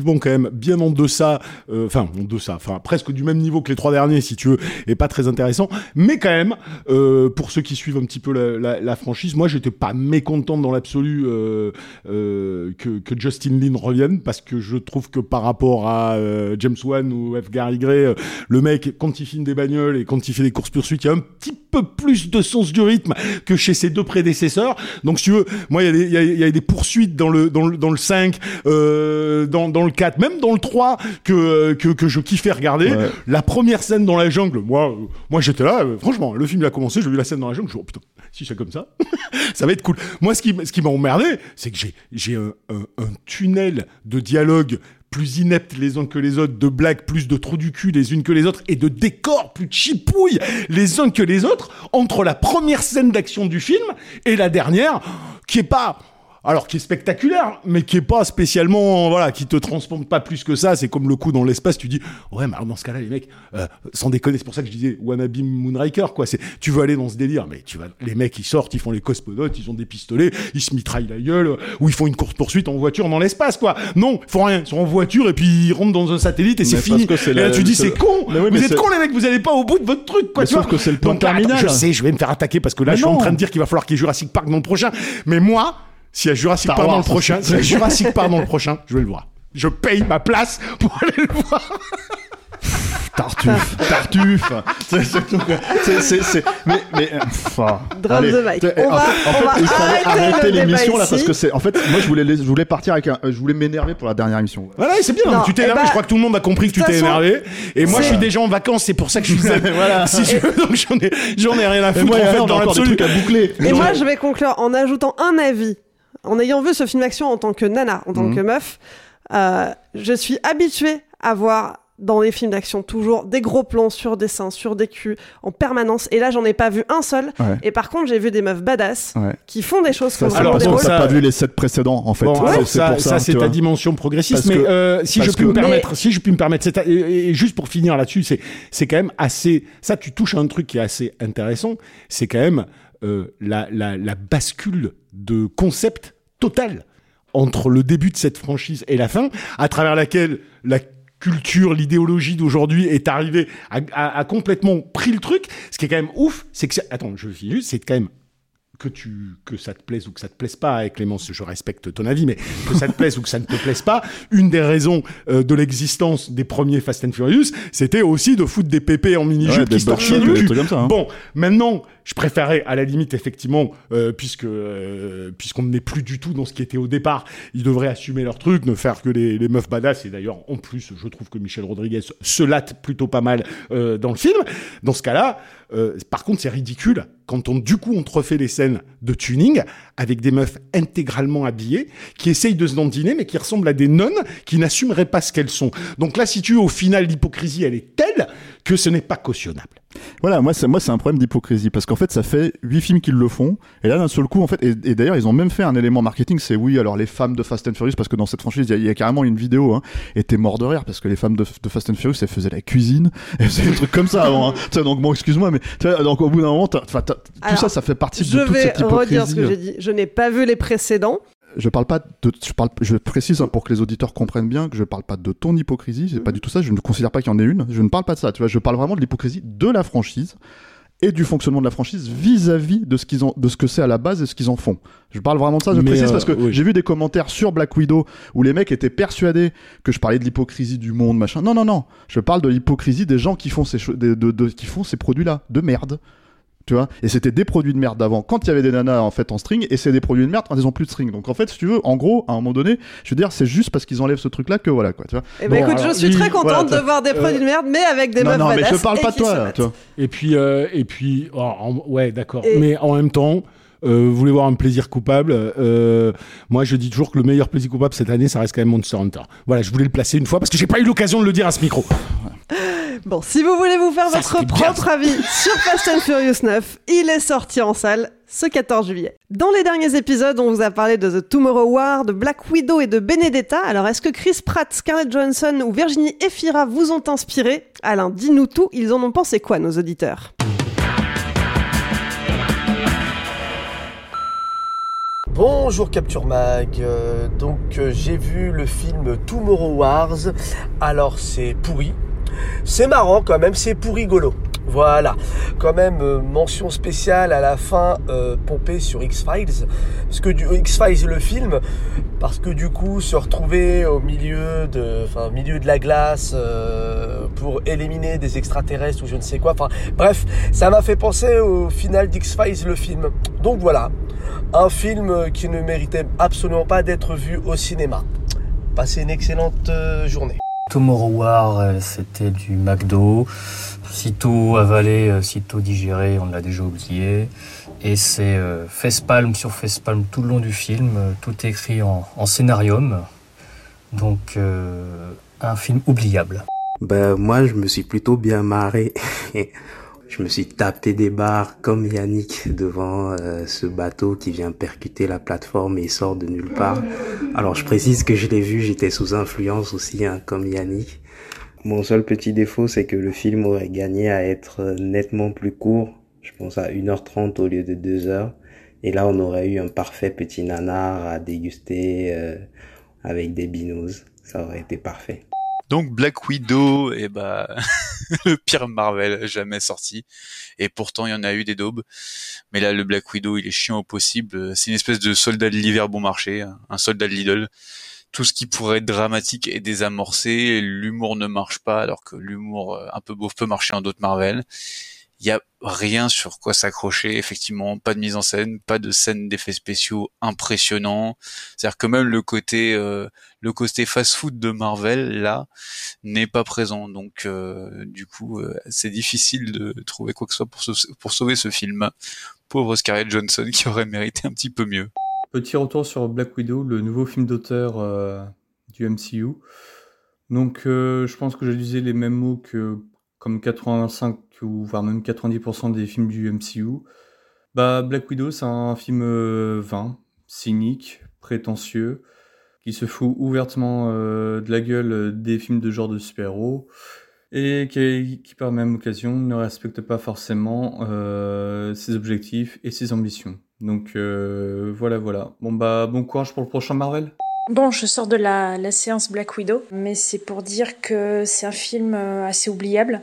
narrativement quand même bien en deçà, euh, enfin en deçà, enfin presque du même niveau que les trois derniers si tu veux, et pas très intéressant. Mais quand même, euh, pour ceux qui suivent un petit peu la, franchise, moi j'étais pas mécontent dans l'absolu euh, que, que Justin Lin revienne parce que je trouve que par rapport à James Wan ou F. Gary Gray, le mec quand il filme des bagnoles et quand il fait des courses poursuites, il y a un petit peu plus de sens du rythme que chez ses deux prédécesseurs. Donc si tu veux, moi il y, y, a, y a des poursuites dans le dans le dans le 5, euh, dans dans le 4, même dans le 3 que que, que je kiffais regarder. Ouais. La première scène dans la jungle, moi moi j'étais là, euh, franchement, le film il a commencé, j'ai vu la scène dans la jungle, je me suis dit, oh putain, si c'est comme ça, ça va être cool. Moi ce qui ce qui m'a emmerdé, c'est que j'ai j'ai un, un, un tunnel de dialogue plus ineptes les uns que les autres, de blagues plus de trous du cul les unes que les autres, et de décors plus chipouilles les uns que les autres, entre la première scène d'action du film et la dernière, qui est pas... Alors, qui est spectaculaire, mais qui est pas spécialement, voilà, qui te transporte pas plus que ça. C'est comme le coup dans l'espace, tu dis, ouais, mais alors dans ce cas-là, les mecs, euh, sans déconner, c'est pour ça que je disais Wannabe Moonraker, quoi. C'est, tu veux aller dans ce délire, mais tu vas, les mecs, ils sortent, ils font les cosmonautes, ils ont des pistolets, ils se mitraillent la gueule, euh, ou ils font une course poursuite en voiture dans l'espace, quoi. Non, ils font rien, ils sont en voiture et puis ils rentrent dans un satellite et c'est fini. et là, la- tu dis, c'est con. Mais oui, mais vous êtes cons, les mecs, vous allez pas au bout de votre truc, quoi. Mais tu sauf vois. que c'est le Donc attends, terminal. Je sais, je vais me faire attaquer parce que là, Mais je suis en train de dire qu'il va falloir qu'il y ait Jurassic Park dans le prochain. Mais moi, s'il y a Jurassic Park dans le prochain, s'il y a Jurassic Park dans le prochain, je vais le voir. Je paye ma place pour aller le voir. Tartuffe, Tartuffe. C'est c'est- c'est- c'est- Mais, mais, euh, pff, ah. Drop Allez. the mic. On en va- fait, en on fait, va arrêter arrêter l'émission là parce que c'est. En fait, moi, je voulais, je voulais partir avec un. Je voulais m'énerver pour la dernière émission. Voilà, c'est bien. Non, tu t'es eh énervé. ben, je crois que tout le monde a compris que tu t'es façon, énervé. Et moi, je suis déjà en vacances. C'est pour ça que je suis. Voilà. Si tu veux, donc j'en ai, j'en ai rien à foutre. moi, en fait, on a dans l'absolu. à boucler. Et moi, je vais conclure en ajoutant un avis. En ayant vu ce film d'action en tant que nana, en tant Mhm. que meuf, euh, je suis habituée à voir dans les films d'action toujours des gros plans sur des seins, sur des culs, en permanence. Et là, j'en ai pas vu un seul. Ouais. Et par contre, j'ai vu des meufs badass Ouais. qui font des choses Ça, comme Alors, parce que ça- t'as pas vu les 7 précédents en fait. Bon, C'est- alors, c'est ça, pour ça. ça, c'est ta dimension progressiste. Parce mais que- euh, si je puis que- me Mais- permettre, si je puis me permettre, c'est et, et juste pour finir là-dessus, c'est c'est quand même assez. Ça, tu touches à un truc qui est assez intéressant. C'est quand même euh, la, la la bascule de concept total entre le début de cette franchise et la fin, à travers laquelle la culture, l'idéologie d'aujourd'hui est arrivée à complètement pris le truc. Ce qui est quand même ouf, c'est que attends, je finis juste, c'est quand même que tu que ça te plaise ou que ça te plaise pas, et Clémence, je respecte ton avis, mais que ça te plaise ou que ça ne te plaise pas, une des raisons euh, de l'existence des premiers Fast and Furious, c'était aussi de foutre des pépés en mini-jupe Ouais, des qui se des cul. comme ça, hein. Bon, maintenant, Je préférais, à la limite, effectivement, euh, puisque euh, puisqu'on n'est plus du tout dans ce qui était au départ, ils devraient assumer leur truc, ne faire que les, meufs badass. Et d'ailleurs, en plus, je trouve que Michel Rodriguez se latte plutôt pas mal euh, dans le film. Dans ce cas-là, euh, par contre, c'est ridicule quand on du coup on refait les scènes de tuning avec des meufs intégralement habillées qui essayent de se dandiner mais qui ressemblent à des nonnes qui n'assumeraient pas ce qu'elles sont. Donc là, si tu au final l'hypocrisie elle est telle que ce n'est pas cautionnable. Voilà, moi c'est moi c'est un problème d'hypocrisie parce qu'en fait ça fait huit films qu'ils le font et là d'un seul coup en fait et, et d'ailleurs ils ont même fait un élément marketing c'est oui alors les femmes de Fast and Furious parce que dans cette franchise il y, a- il y a carrément une vidéo hein, et t'es mort de rire parce que les femmes de, de Fast and Furious elles faisaient la cuisine et c'est des trucs comme ça avant hein. Donc bon excuse-moi mais donc au bout d'un moment t'as- t'as- t'as- tout ça ça fait partie Je de toute vais cette hypocrisie. redire ce que j'ai dit. Je n'ai pas vu les précédents. Je parle pas de, je parle, je précise hein, pour que les auditeurs comprennent bien que je parle pas de ton hypocrisie, c'est pas du tout ça. Je ne considère pas qu'il y en ait une. Je ne parle pas de ça. Tu vois, je parle vraiment de l'hypocrisie de la franchise et du fonctionnement de la franchise vis-à-vis de ce qu'ils ont, de ce que c'est à la base et ce qu'ils en font. Je parle vraiment de ça. Je Mais, précise euh, parce que oui. j'ai vu des commentaires sur Black Widow où les mecs étaient persuadés que je parlais de l'hypocrisie du monde, machin. Non, non, non. Je parle de l'hypocrisie des gens qui font ces, cho- de, de- de- qui font ces produits-là de merde. Tu vois. Et c'était des produits de merde avant quand il y avait des nanas en fait en string et c'est des produits de merde quand ils ont plus de string. Donc en fait si tu veux en gros à un moment donné je veux dire c'est juste parce qu'ils enlèvent ce truc là que voilà quoi tu vois. Eh ben Bon, écoute, alors, je suis très contente voilà, de voir des produits de merde, mais avec des non meufs non mais je parle et pas de toi là, tu vois. Et puis, euh, et puis, oh, en- ouais, d'accord. Et- Mais en même temps, euh, vous voulez voir un plaisir coupable euh, Moi, je dis toujours que le meilleur plaisir coupable cette année, ça reste quand même Monster Hunter. Voilà, je voulais le placer une fois parce que j'ai pas eu l'occasion de le dire à ce micro. Bon, si vous voulez vous faire Ça, votre bien, propre avis sur Fast and Furious 9, il est sorti en salle ce 14 juillet. Dans les derniers épisodes, on vous a parlé de The Tomorrow War, de Black Widow et de Benedetta. Alors, est-ce que Chris Pratt, Scarlett Johansson ou Virginie Efira vous ont inspiré? Alain, dis-nous tout, ils en ont pensé quoi, nos auditeurs? Bonjour Capture Mag, Euh, donc euh, j'ai vu le film Tomorrow Wars, alors c'est pourri, c'est marrant quand même, c'est pour rigolo. Voilà, quand même euh, mention spéciale à la fin euh, pompée sur X-Files, parce que du X-Files le film, parce que du coup se retrouver au milieu de, enfin milieu de la glace euh, pour éliminer des extraterrestres ou je ne sais quoi, enfin bref, ça m'a fait penser au final d'X-Files le film. Donc voilà, un film qui ne méritait absolument pas d'être vu au cinéma. Passez une excellente euh, journée. Tomorrow War, c'était du McDo. Sitôt avalé, euh, sitôt digéré, on l'a déjà oublié. Et c'est euh, face-palme sur face-palme tout le long du film. euh, Tout écrit en, en scénarium. Donc, un film oubliable. Ben, moi, je me suis plutôt bien marré. je me suis tapé des barres comme Yannick devant ce bateau qui vient percuter la plateforme et sort de nulle part. Alors, je précise que je l'ai vu, j'étais sous influence aussi, hein, comme Yannick. Mon seul petit défaut, c'est que le film aurait gagné à être euh, nettement plus court. Je pense à 1h30 au lieu de 2h. Et là, on aurait eu un parfait petit nanar à déguster euh, avec des binous. Ça aurait été parfait. Donc Black Widow, et bah le pire Marvel jamais sorti. Et pourtant il y en a eu des daubes. Mais là le Black Widow il est chiant au possible. C'est une espèce de soldat de l'hiver bon marché, un soldat de Lidl. Tout ce qui pourrait être dramatique est désamorcé. L'humour ne marche pas alors que l'humour euh, un peu beauf peut marcher en d'autres Marvel. Il y a rien sur quoi s'accrocher, effectivement, pas de mise en scène, pas de scène d'effets spéciaux impressionnants. C'est-à-dire que même le côté euh, le côté fast-food de Marvel là n'est pas présent. Donc euh, du coup, euh, c'est difficile de trouver quoi que ce soit pour, pour sauver ce film. Pauvre Scarlett Johansson qui aurait mérité un petit peu mieux. Petit retour sur Black Widow, le nouveau film d'auteur euh, du MCU. Donc, euh, je pense que je disais les mêmes mots que comme 85 ou voire même 90% des films du MCU. Bah, Black Widow, c'est un film euh, vain, cynique, prétentieux, qui se fout ouvertement de la gueule des films de genre de super-héros et qui, par même occasion, ne respecte pas forcément ses objectifs et ses ambitions. Donc euh, voilà, voilà. Bon bah bon courage pour le prochain Marvel. Bon, je sors de la, la séance Black Widow, mais c'est pour dire que c'est un film euh, assez oubliable.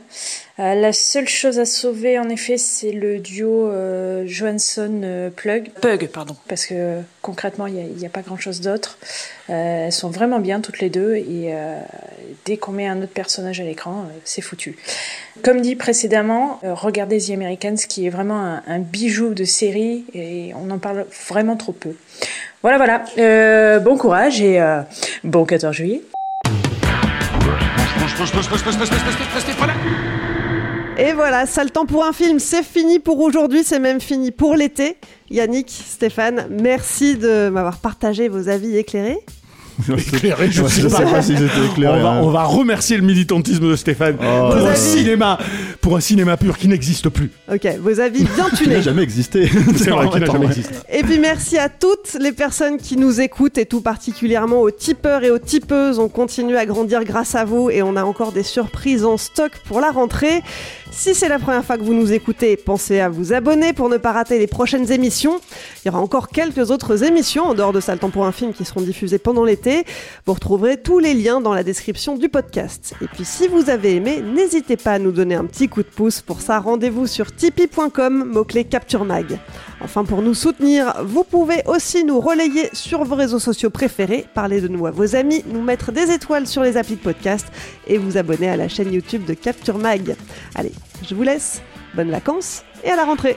Euh, la seule chose à sauver, en effet, c'est le duo euh, Johansson-Plug. Pug, pardon, parce que concrètement, il n'y a, a, pas grand-chose d'autre. Euh, elles sont vraiment bien toutes les deux, et euh, dès qu'on met un autre personnage à l'écran, euh, c'est foutu. Comme dit précédemment, euh, regardez The Americans, qui est vraiment un, un, bijou de série, et on en parle vraiment trop peu. Voilà, voilà. bon courage et bon 14 juillet. Et voilà, ça le temps pour un film, c'est fini pour aujourd'hui, c'est même fini pour l'été. Yannick, Stéphane, merci de m'avoir partagé vos avis éclairés. éclairé, je, sais, sais pas, si j'étais éclairé. On va, hein. on va, remercier le militantisme de Stéphane oh, pour, un cinéma, pour un cinéma pur qui n'existe plus. Ok, vos avis bien tunés. qui n'a jamais existé. C'est vrai qu'il n'a jamais existé. Et puis merci à toutes les personnes qui nous écoutent et tout particulièrement aux tipeurs et aux tipeuses. On continue à grandir grâce à vous et on a encore des surprises en stock pour la rentrée. Si c'est la première fois que vous nous écoutez, pensez à vous abonner pour ne pas rater les prochaines émissions. Il y aura encore quelques autres émissions en dehors de ça le temps pour un film qui seront diffusées pendant l'été. Vous retrouverez tous les liens dans la description du podcast. Et puis si vous avez aimé, n'hésitez pas à nous donner un petit coup de pouce. Pour ça, rendez-vous sur tipeee.com, mot-clé Capture Mag. Enfin, pour nous soutenir, vous pouvez aussi nous relayer sur vos réseaux sociaux préférés, parler de nous à vos amis, nous mettre des étoiles sur les applis de podcast et vous abonner à la chaîne YouTube de Capture Mag. Allez, je vous laisse, bonnes vacances et à la rentrée